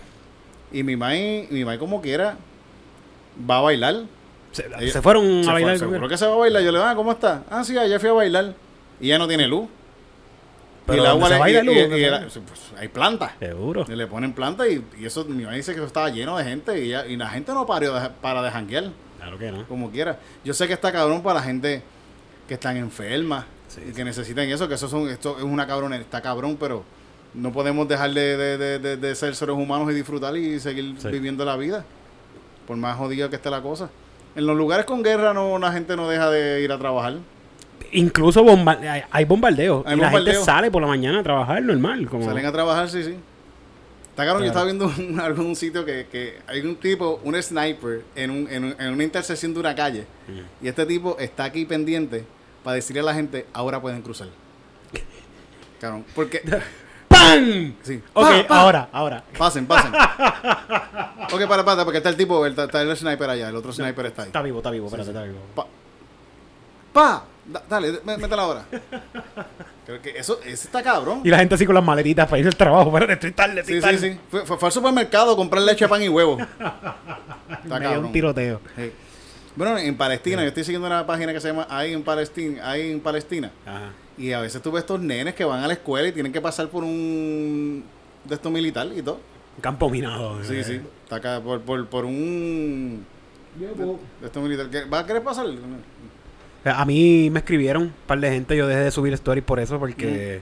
[SPEAKER 2] Y mi mamá, mi mamá como quiera, va a bailar.
[SPEAKER 1] Se,
[SPEAKER 2] Ella-
[SPEAKER 1] se fueron
[SPEAKER 2] Se
[SPEAKER 1] a bailar.
[SPEAKER 2] seguro que se va a bailar. Yo le digo, ah, ¿cómo está? Ah, sí, ayer fui a bailar. Y ya no tiene luz.
[SPEAKER 1] Pero
[SPEAKER 2] y el agua
[SPEAKER 1] ¿dónde se
[SPEAKER 2] le-
[SPEAKER 1] baila
[SPEAKER 2] y-
[SPEAKER 1] luz?
[SPEAKER 2] y- pues, hay plantas.
[SPEAKER 1] Seguro.
[SPEAKER 2] Y le ponen plantas y, y eso, mi mamá dice que eso estaba lleno de gente y, ya- y la gente no parió de- para de janguear,
[SPEAKER 1] Claro que no.
[SPEAKER 2] como quiera. Yo sé que está cabrón para la gente que están enfermas
[SPEAKER 1] Sí,
[SPEAKER 2] y que necesitan eso, que eso son, esto es una cabrona, está cabrón, pero no podemos dejar de, de- de- de- ser seres humanos y disfrutar y seguir
[SPEAKER 1] Sí.
[SPEAKER 2] viviendo la vida, por más jodida que esté la cosa. En los lugares con guerra no la gente no deja de ir a trabajar.
[SPEAKER 1] Incluso bomba- hay, hay bombardeos.
[SPEAKER 2] Hay
[SPEAKER 1] y la gente sale por la mañana a trabajar normal. Como...
[SPEAKER 2] Salen a trabajar, sí, sí. Está cabrón, yo
[SPEAKER 1] Claro.
[SPEAKER 2] estaba viendo un, algún sitio que, que hay un tipo, un sniper, en, un- en, en una intersección de una calle.
[SPEAKER 1] Mm.
[SPEAKER 2] Y este tipo está aquí pendiente para decirle a la gente, ahora pueden cruzar. Cabrón, porque...
[SPEAKER 1] ¡Pam!
[SPEAKER 2] Sí.
[SPEAKER 1] Ok,
[SPEAKER 2] Pa, pa.
[SPEAKER 1] ahora, ahora.
[SPEAKER 2] Pasen, pasen. ok, para, para, porque está el tipo, el- está, el sniper allá, el otro sniper está ahí.
[SPEAKER 1] Está vivo, está vivo, espérate, está vivo.
[SPEAKER 2] Pa, pa da- dale, mé- métela ahora. Creo que eso, eso está cabrón.
[SPEAKER 1] Y la gente así con las maletitas para ir al trabajo. Espérate, estoy tarde, estoy
[SPEAKER 2] Sí,
[SPEAKER 1] tarde.
[SPEAKER 2] sí, sí. Fue, al supermercado a comprar leche, pan y huevo. Está
[SPEAKER 1] Me dio un
[SPEAKER 2] cabrón.
[SPEAKER 1] tiroteo.
[SPEAKER 2] Sí. Bueno, en Palestina, yo estoy siguiendo una página que se llama Ahí en Palestina, ahí en Palestina.
[SPEAKER 1] Ajá.
[SPEAKER 2] Y a veces tú ves estos nenes que van a la escuela y tienen que pasar por un de estos militar y todo.
[SPEAKER 1] Un campo minado.
[SPEAKER 2] Sí,
[SPEAKER 1] eh.
[SPEAKER 2] sí. Está acá por, por, por un de estos militar. ¿Qué- ¿Va a querer pasar?
[SPEAKER 1] A mí me escribieron un par de gente, yo dejé de subir stories por eso, porque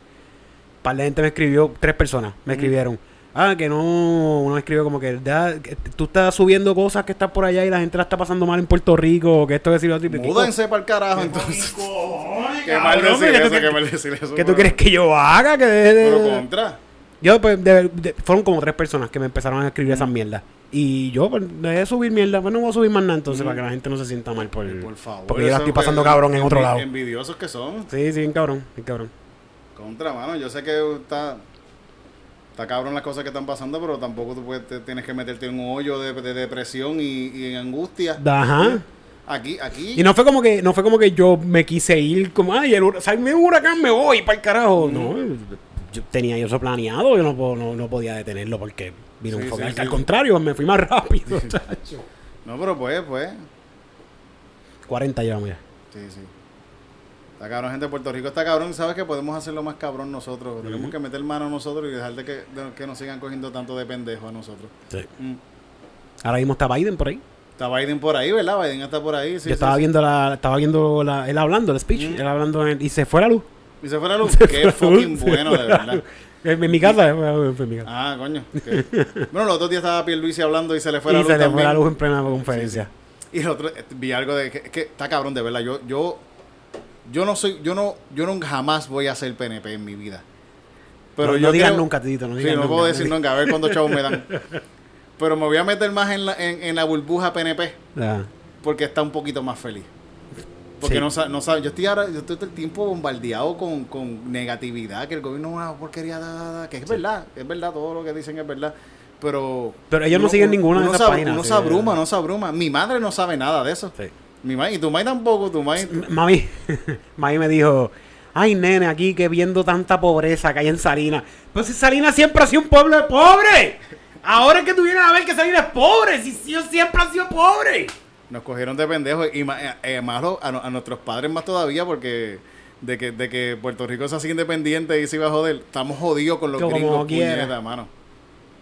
[SPEAKER 1] un par de gente me escribió, tres personas me escribieron. Ah, que no, uno me escribió como que, "Da- que tú estás subiendo cosas que están por allá y la gente la está pasando mal en Puerto Rico, que esto es decir lo otro. y pico.
[SPEAKER 2] Múdense para el carajo, entonces. Qué mal decir
[SPEAKER 1] ¿qué tú
[SPEAKER 2] eso, qué mal decir eso.
[SPEAKER 1] ¿Qué tú quieres que yo haga? Que
[SPEAKER 2] Pero contra.
[SPEAKER 1] Yo, pues, de- de- fueron como tres personas que me empezaron a escribir esas mierdas. Y yo, pues, dejé de subir mierda. Pues no voy a subir más nada entonces para que la gente no se sienta mal por,
[SPEAKER 2] Por favor.
[SPEAKER 1] Porque yo la estoy pasando cabrón en otro lado.
[SPEAKER 2] Envidiosos que son.
[SPEAKER 1] Sí, sí, bien cabrón, bien cabrón.
[SPEAKER 2] Contra, mano. Yo sé que está. Está cabrón las cosas que están pasando, pero tampoco tú puedes, te- tienes que meterte en un hoyo de, de depresión y, y en angustia.
[SPEAKER 1] Ajá.
[SPEAKER 2] Aquí, aquí.
[SPEAKER 1] Y no fue como que, no fue como que yo me quise ir como, ay, el sale un huracán, me voy para el carajo. No, yo tenía eso planeado, yo no, no, no podía detenerlo porque vino
[SPEAKER 2] Sí,
[SPEAKER 1] un focal.
[SPEAKER 2] sí, sí.
[SPEAKER 1] Al contrario, me fui más rápido, chacho.
[SPEAKER 2] No, pero pues, pues.
[SPEAKER 1] 40 llevamos ya.
[SPEAKER 2] Sí, sí. Está cabrón, gente de Puerto Rico. Está cabrón. ¿Sabes que podemos hacerlo más cabrón nosotros? Tenemos que meter mano nosotros y dejar de que, de que nos sigan cogiendo tanto de pendejo a nosotros.
[SPEAKER 1] Sí.
[SPEAKER 2] Mm.
[SPEAKER 1] Ahora mismo está Biden por ahí.
[SPEAKER 2] Está Biden por ahí, ¿verdad? Biden está por ahí. Sí,
[SPEAKER 1] yo
[SPEAKER 2] sí,
[SPEAKER 1] estaba
[SPEAKER 2] sí.
[SPEAKER 1] viendo la, estaba viendo la, él hablando, el speech, él hablando en- y se fue la luz.
[SPEAKER 2] Y se fue la luz. Qué fucking bueno, de verdad.
[SPEAKER 1] En, mi casa, en mi casa.
[SPEAKER 2] Ah, coño. Bueno, los otros días estaba Pierluisi hablando y se le fue la
[SPEAKER 1] y
[SPEAKER 2] luz
[SPEAKER 1] se le fue la luz en plena conferencia.
[SPEAKER 2] Y el otro, eh, vi algo de que, que está cabrón, de verdad. Yo, yo, yo no soy, yo no, yo no jamás voy a ser PNP en mi vida. Pero
[SPEAKER 1] no,
[SPEAKER 2] yo
[SPEAKER 1] no digas
[SPEAKER 2] creo-
[SPEAKER 1] nunca, Tito, no
[SPEAKER 2] Sí,
[SPEAKER 1] digas
[SPEAKER 2] no
[SPEAKER 1] nunca.
[SPEAKER 2] puedo decir nunca, a ver cuántos chavos me dan. Pero me voy a meter más en la, en, en la burbuja PNP
[SPEAKER 1] Ah,
[SPEAKER 2] porque está un poquito más feliz. Porque
[SPEAKER 1] Sí.
[SPEAKER 2] no sabe, no sabe, yo estoy ahora, yo estoy todo el tiempo bombardeado con, con negatividad, que el gobierno es una porquería, da, da, da, que es verdad, es verdad, todo lo que dicen es verdad. Pero.
[SPEAKER 1] Pero ellos no siguen ninguna de esas páginas, sí.
[SPEAKER 2] se abruma, no se abruma. Mi madre no sabe nada de eso.
[SPEAKER 1] sí.
[SPEAKER 2] Mi madre, y tu madre tampoco, tu madre.
[SPEAKER 1] M- Mami, mami me dijo, ay nene, aquí que viendo tanta pobreza que hay en Salinas. Pues si Salinas siempre ha sido un pueblo de pobres. Ahora es que tú vienes a ver que Salinas es pobre, si yo siempre ha sido pobre.
[SPEAKER 2] Nos cogieron de pendejos y ma- eh, eh, más a, nuestros padres más todavía porque de que, de que Puerto Rico es así independiente y se iba a joder. Estamos jodidos con los
[SPEAKER 1] Como
[SPEAKER 2] gringos, puñeta, mano.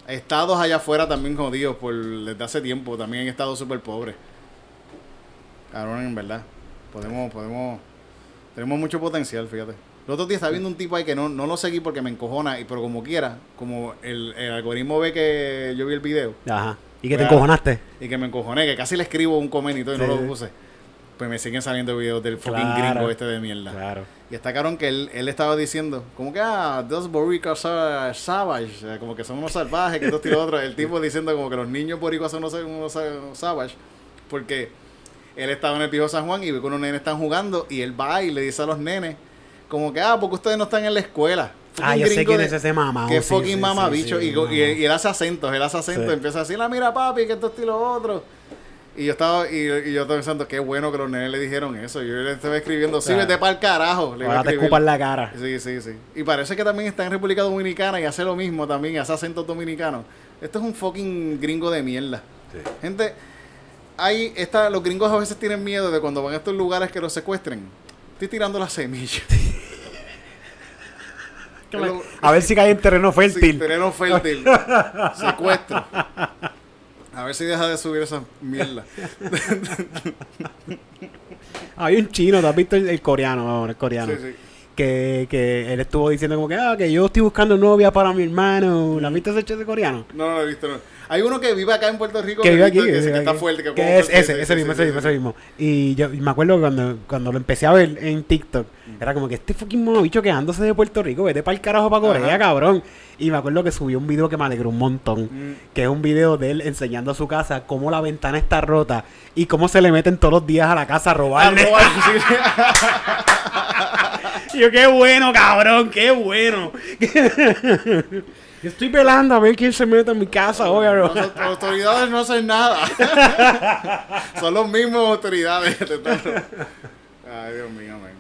[SPEAKER 2] Estados allá afuera también jodidos por desde hace tiempo, también en estados súper pobres. Cabrón, en verdad. Podemos, podemos, tenemos mucho potencial, fíjate. El otro día estaba viendo un tipo ahí que no, no lo seguí porque me encojona, y pero como quiera, como el, el algoritmo ve que yo vi el video,
[SPEAKER 1] Ajá. ¿Y que te
[SPEAKER 2] Pues,
[SPEAKER 1] encojonaste?
[SPEAKER 2] y que me encojoné, que casi le escribo un comentario y no lo puse. Pues me siguen saliendo videos del fucking
[SPEAKER 1] Claro.
[SPEAKER 2] gringo este de mierda.
[SPEAKER 1] Claro.
[SPEAKER 2] Y está cabrón que él, él estaba diciendo, como que, ah, those boricuas are savage, como que son unos salvajes, que esto y lo otro. El tipo diciendo como que los niños boricuas son unos, unos sa- savage, porque él estaba en el Pijo San Juan y ve que unos nenes están jugando y él va y le dice a los nenes, como que, ah, porque ustedes no están en la escuela.
[SPEAKER 1] Ah, yo sé quién
[SPEAKER 2] de-
[SPEAKER 1] es ese mamá.
[SPEAKER 2] Que es fucking mamabicho. y, go- y, y él hace acentos, él hace acentos.
[SPEAKER 1] Sí.
[SPEAKER 2] Empieza así, la mira papi, que esto, y lo otro. Y yo estaba, y, y yo estaba pensando, qué bueno que los nenes le dijeron eso. Yo le estaba escribiendo, sí,
[SPEAKER 1] sea,
[SPEAKER 2] vete para el carajo. Le a
[SPEAKER 1] Ahora te escupan la cara.
[SPEAKER 2] Sí, sí, sí. Y parece que también está en República Dominicana y hace lo mismo también, y hace acentos dominicanos. Esto es un fucking gringo de mierda. Gente, hay esta, los gringos a veces tienen miedo de cuando van a estos lugares que los secuestren. Estoy tirando la semilla. Es lo-
[SPEAKER 1] A ver si cae en terreno
[SPEAKER 2] Sí,
[SPEAKER 1] fértil.
[SPEAKER 2] terreno fértil. Secuestro. A ver si deja de subir esa mierda.
[SPEAKER 1] Hay un chino, ¿te has visto el, el coreano? Vamos, el coreano.
[SPEAKER 2] Sí, sí.
[SPEAKER 1] Que, que él estuvo diciendo como que, ah, que yo estoy buscando novia para mi hermano. ¿La has visto ese chiste coreano?
[SPEAKER 2] No, no lo he visto. No. Hay uno que vive acá en Puerto Rico
[SPEAKER 1] que vive aquí.
[SPEAKER 2] que,
[SPEAKER 1] que
[SPEAKER 2] está fuerte. Que,
[SPEAKER 1] es ese, ese mismo, ese mismo, ese mismo. Y yo y me acuerdo cuando, cuando lo empecé a ver en TikTok, era como que este fucking mono bicho quedándose de Puerto Rico, vete para el carajo para Corea,
[SPEAKER 2] Ajá.
[SPEAKER 1] cabrón. Y me acuerdo que subió un video que me alegró un montón,
[SPEAKER 2] Mm.
[SPEAKER 1] que es un video de él enseñando a su casa cómo la ventana está rota y cómo se le meten todos los días a la casa a robarle.
[SPEAKER 2] Arroba, sí.
[SPEAKER 1] Yo, qué bueno, cabrón, qué bueno. Yo estoy velando a ver quién se mete en mi casa hoy
[SPEAKER 2] Las autoridades no hacen nada. Son los mismos autoridades. Ay, Dios mío, man.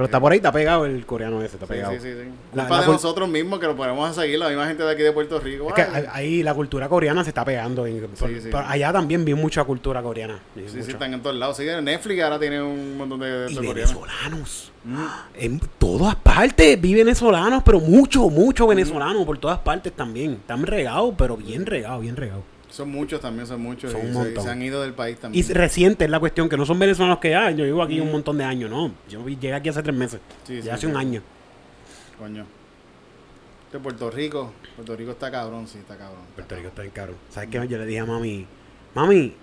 [SPEAKER 1] Pero está por ahí, está pegado el coreano ese, está
[SPEAKER 2] Sí,
[SPEAKER 1] pegado.
[SPEAKER 2] sí, sí, sí.
[SPEAKER 1] La-
[SPEAKER 2] Culpa
[SPEAKER 1] la
[SPEAKER 2] de
[SPEAKER 1] cul-
[SPEAKER 2] nosotros mismos que lo ponemos a seguir, la misma gente de aquí de Puerto Rico.
[SPEAKER 1] Es que
[SPEAKER 2] Ay,
[SPEAKER 1] ahí- la cultura coreana se está pegando. en- por-
[SPEAKER 2] sí.
[SPEAKER 1] por allá también vi mucha cultura coreana.
[SPEAKER 2] sí, sí,
[SPEAKER 1] mucha.
[SPEAKER 2] están en todos lados. Sí, Netflix ahora tiene un montón de, de
[SPEAKER 1] Y venezolanos. En todas partes vi venezolanos, pero mucho, mucho venezolanos por todas partes también. Están regados, pero bien regados, bien regados.
[SPEAKER 2] Son muchos también, son muchos.
[SPEAKER 1] Son
[SPEAKER 2] y
[SPEAKER 1] un
[SPEAKER 2] se, y han ido del país
[SPEAKER 1] Y
[SPEAKER 2] también.
[SPEAKER 1] reciente es la cuestión, que no son venezolanos que ah, yo vivo aquí un montón de años, no. Yo llegué aquí hace tres meses.
[SPEAKER 2] Sí,
[SPEAKER 1] ya hace un año.
[SPEAKER 2] Coño. De Puerto Rico. Puerto Rico está cabrón, sí, está cabrón.
[SPEAKER 1] Puerto Rico está bien caro. ¿Sabes qué? Yo le dije a mami, mami,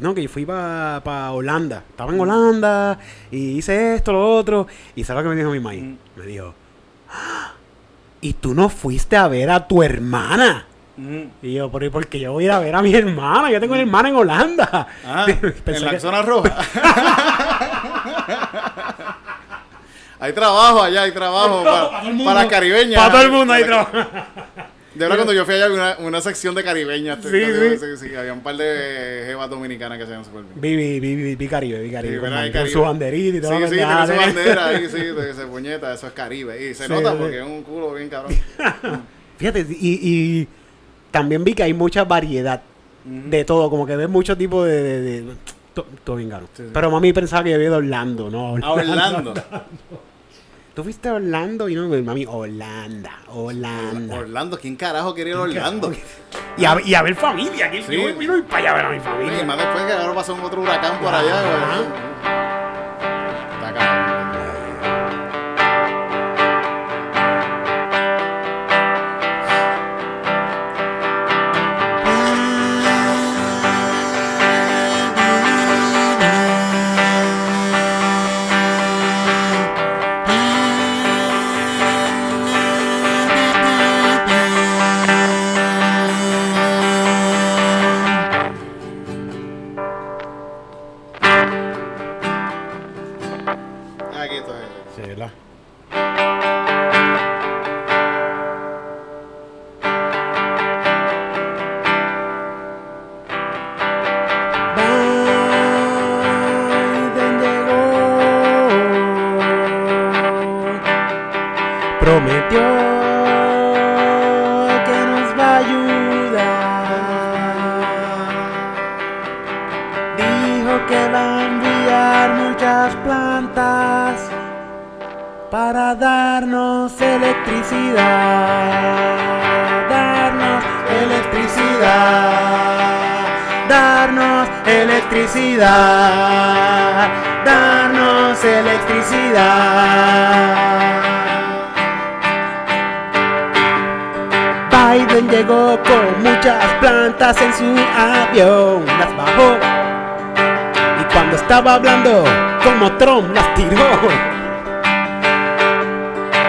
[SPEAKER 1] no, que yo fui para Holanda. Estaba en Holanda y hice esto, lo otro. Y ¿sabes lo que me dijo mi mamá?
[SPEAKER 2] Mm.
[SPEAKER 1] Me dijo, "Ah, ¿y tú no fuiste a ver a tu hermana?
[SPEAKER 2] Mm.
[SPEAKER 1] Y yo, ¿por porque yo voy a ir a ver a mi hermana? Yo tengo una hermana en Holanda.
[SPEAKER 2] Ah, en la
[SPEAKER 1] que-
[SPEAKER 2] zona roja. hay trabajo allá, hay trabajo para, para caribeñas.
[SPEAKER 1] Para todo el mundo
[SPEAKER 2] Para-
[SPEAKER 1] trabajo.
[SPEAKER 2] De verdad, cuando yo fui allá había una, una sección de caribeñas.
[SPEAKER 1] Sí,
[SPEAKER 2] sí,
[SPEAKER 1] sí.
[SPEAKER 2] sí, Había un par de jevas dominicanas que se llaman súper bien.
[SPEAKER 1] Vi, vi, vi, vi, vi Caribe, vi Caribe.
[SPEAKER 2] Sí,
[SPEAKER 1] con.
[SPEAKER 2] Hay
[SPEAKER 1] su banderita y todo.
[SPEAKER 2] Sí, sí, tiene su bandera ahí, sí, de ese puñeta, eso es Caribe. Y se nota porque es un culo bien cabrón.
[SPEAKER 1] Fíjate, y, y también vi que hay mucha variedad de todo, como que ves muchos tipos de... de, de- to- todo bien caro.
[SPEAKER 2] Sí, sí.
[SPEAKER 1] Pero mami pensaba que yo había ido a Orlando, ¿no?
[SPEAKER 2] A Orlando.
[SPEAKER 1] Tú fuiste a Orlando y no, mami, Holanda, Holanda.
[SPEAKER 2] Orlando, ¿quién carajo quiere ir a Orlando?
[SPEAKER 1] Y a, y a ver familia, que
[SPEAKER 2] Sí.
[SPEAKER 1] yo vino para allá a ver a mi
[SPEAKER 2] Y
[SPEAKER 1] familia.
[SPEAKER 2] más después que ahora pasó un otro huracán por allá. Está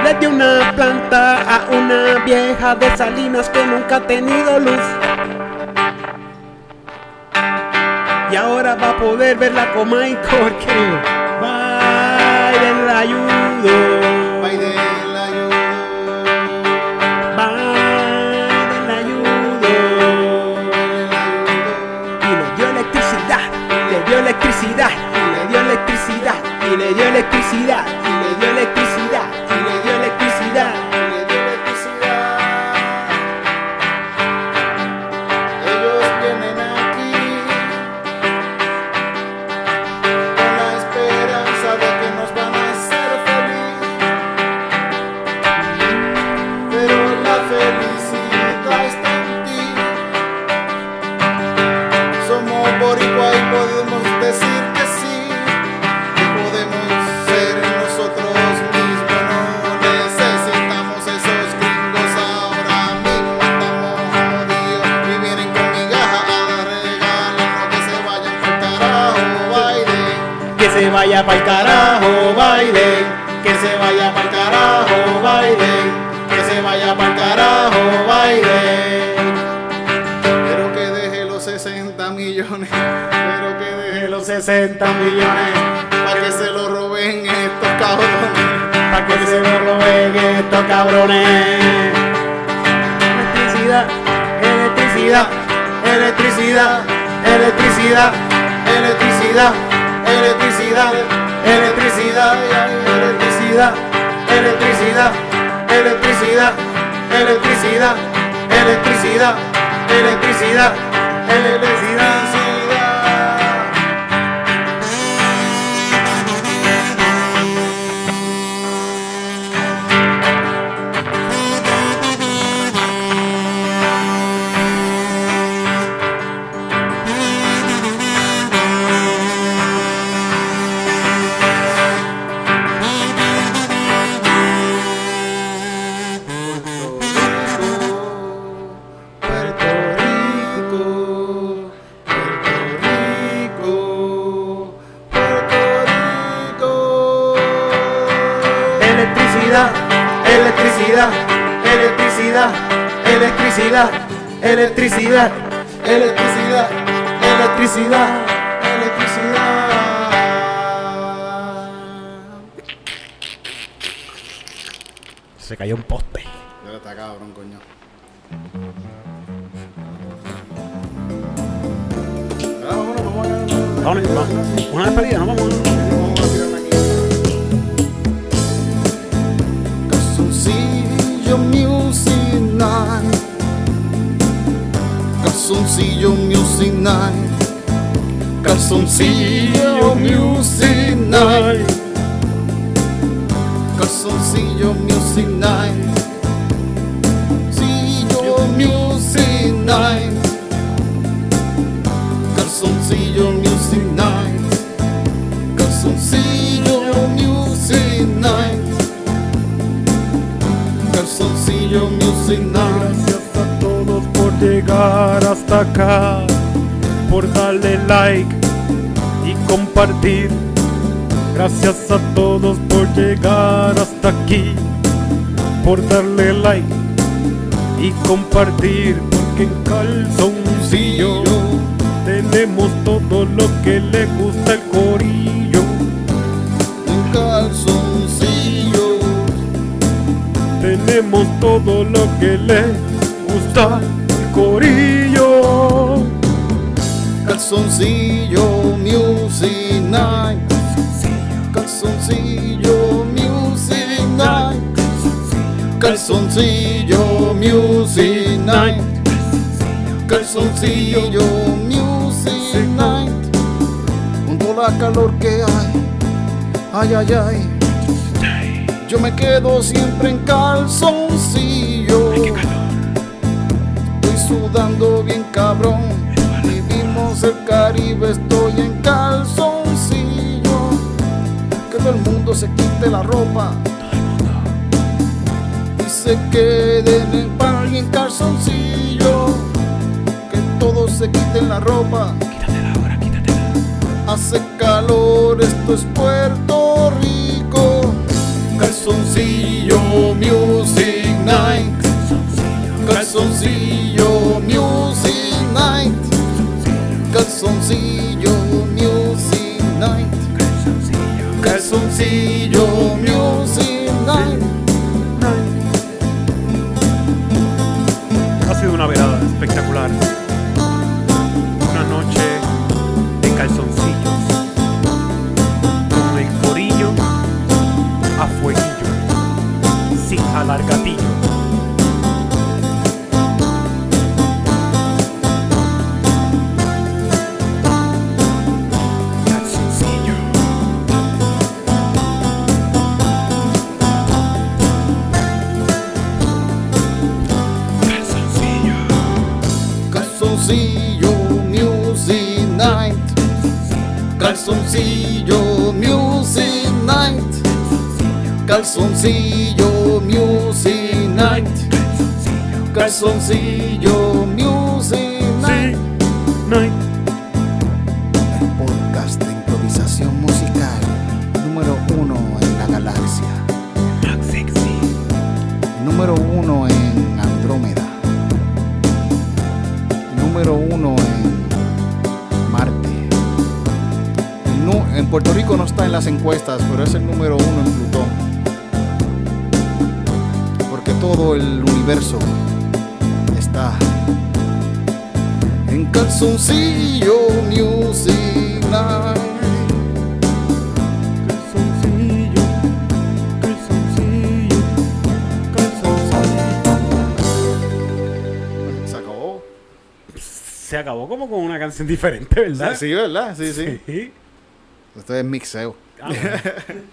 [SPEAKER 1] Le di una planta a una vieja de Salinas que nunca ha tenido luz. Y ahora va a poder verla con Michael porque Biden la ayudo.
[SPEAKER 2] Biden la ayudo.
[SPEAKER 1] Biden la ayudo. Y le dio electricidad, le dio electricidad, y le dio electricidad, y le dio electricidad,
[SPEAKER 2] y le dio electricidad.
[SPEAKER 1] Vaya pa'l carajo, Biden,
[SPEAKER 2] Que se vaya para carajo, Biden. Que se vaya para carajo, Biden. Pero que deje los 60 millones. Pero que deje los 60 millones. Para que se lo roben estos cabrones.
[SPEAKER 1] pa' que se lo roben estos cabrones. Electricidad, electricidad,
[SPEAKER 2] Electricidad, electricidad, electricidad, electricidad, electricidad, electricidad, electricidad, electricidad, electricidad, electricidad, electricidad, electricidad. Electricidad, electricidad, electricidad, electricidad.
[SPEAKER 4] Se cayó un poste.
[SPEAKER 2] Calzoncillo Music Night.
[SPEAKER 1] Gracias a todos por llegar hasta acá, por darle like y compartir. Gracias a todos por llegar hasta aquí, por darle like y compartir. Porque en calzoncillo tenemos todo lo que le gusta Todo lo que le gusta el corillo.
[SPEAKER 2] Calzoncillo Music Night. Calzoncillo Music Night. Calzoncillo Music Night. Calzoncillo Music Night. Toda la calor que hay. Ay, ay, ay. Yo me quedo siempre en calzoncillo. Estoy sudando bien cabrón. Vivimos el Caribe, estoy en calzoncillo. Que todo el mundo se quite la ropa. Y se queden en pan y en calzoncillo. Que todos se quiten la ropa. Hace calor, esto es Puerto. Calzoncillo Music Night. Calzoncillo Music Night. Calzoncillo Music Night. Calzoncillo Music Night.
[SPEAKER 1] Ha sido una velada espectacular. Calzoncillo
[SPEAKER 2] Music Night. Calzoncillo Music Night. Calzoncillo universo está en calzoncillo music night. Se acabó.
[SPEAKER 1] Se acabó como con una canción diferente, ¿verdad?
[SPEAKER 2] Sí, ¿verdad? Sí, sí.
[SPEAKER 1] Sí.
[SPEAKER 2] Esto es mixeo.
[SPEAKER 1] Ah, bueno.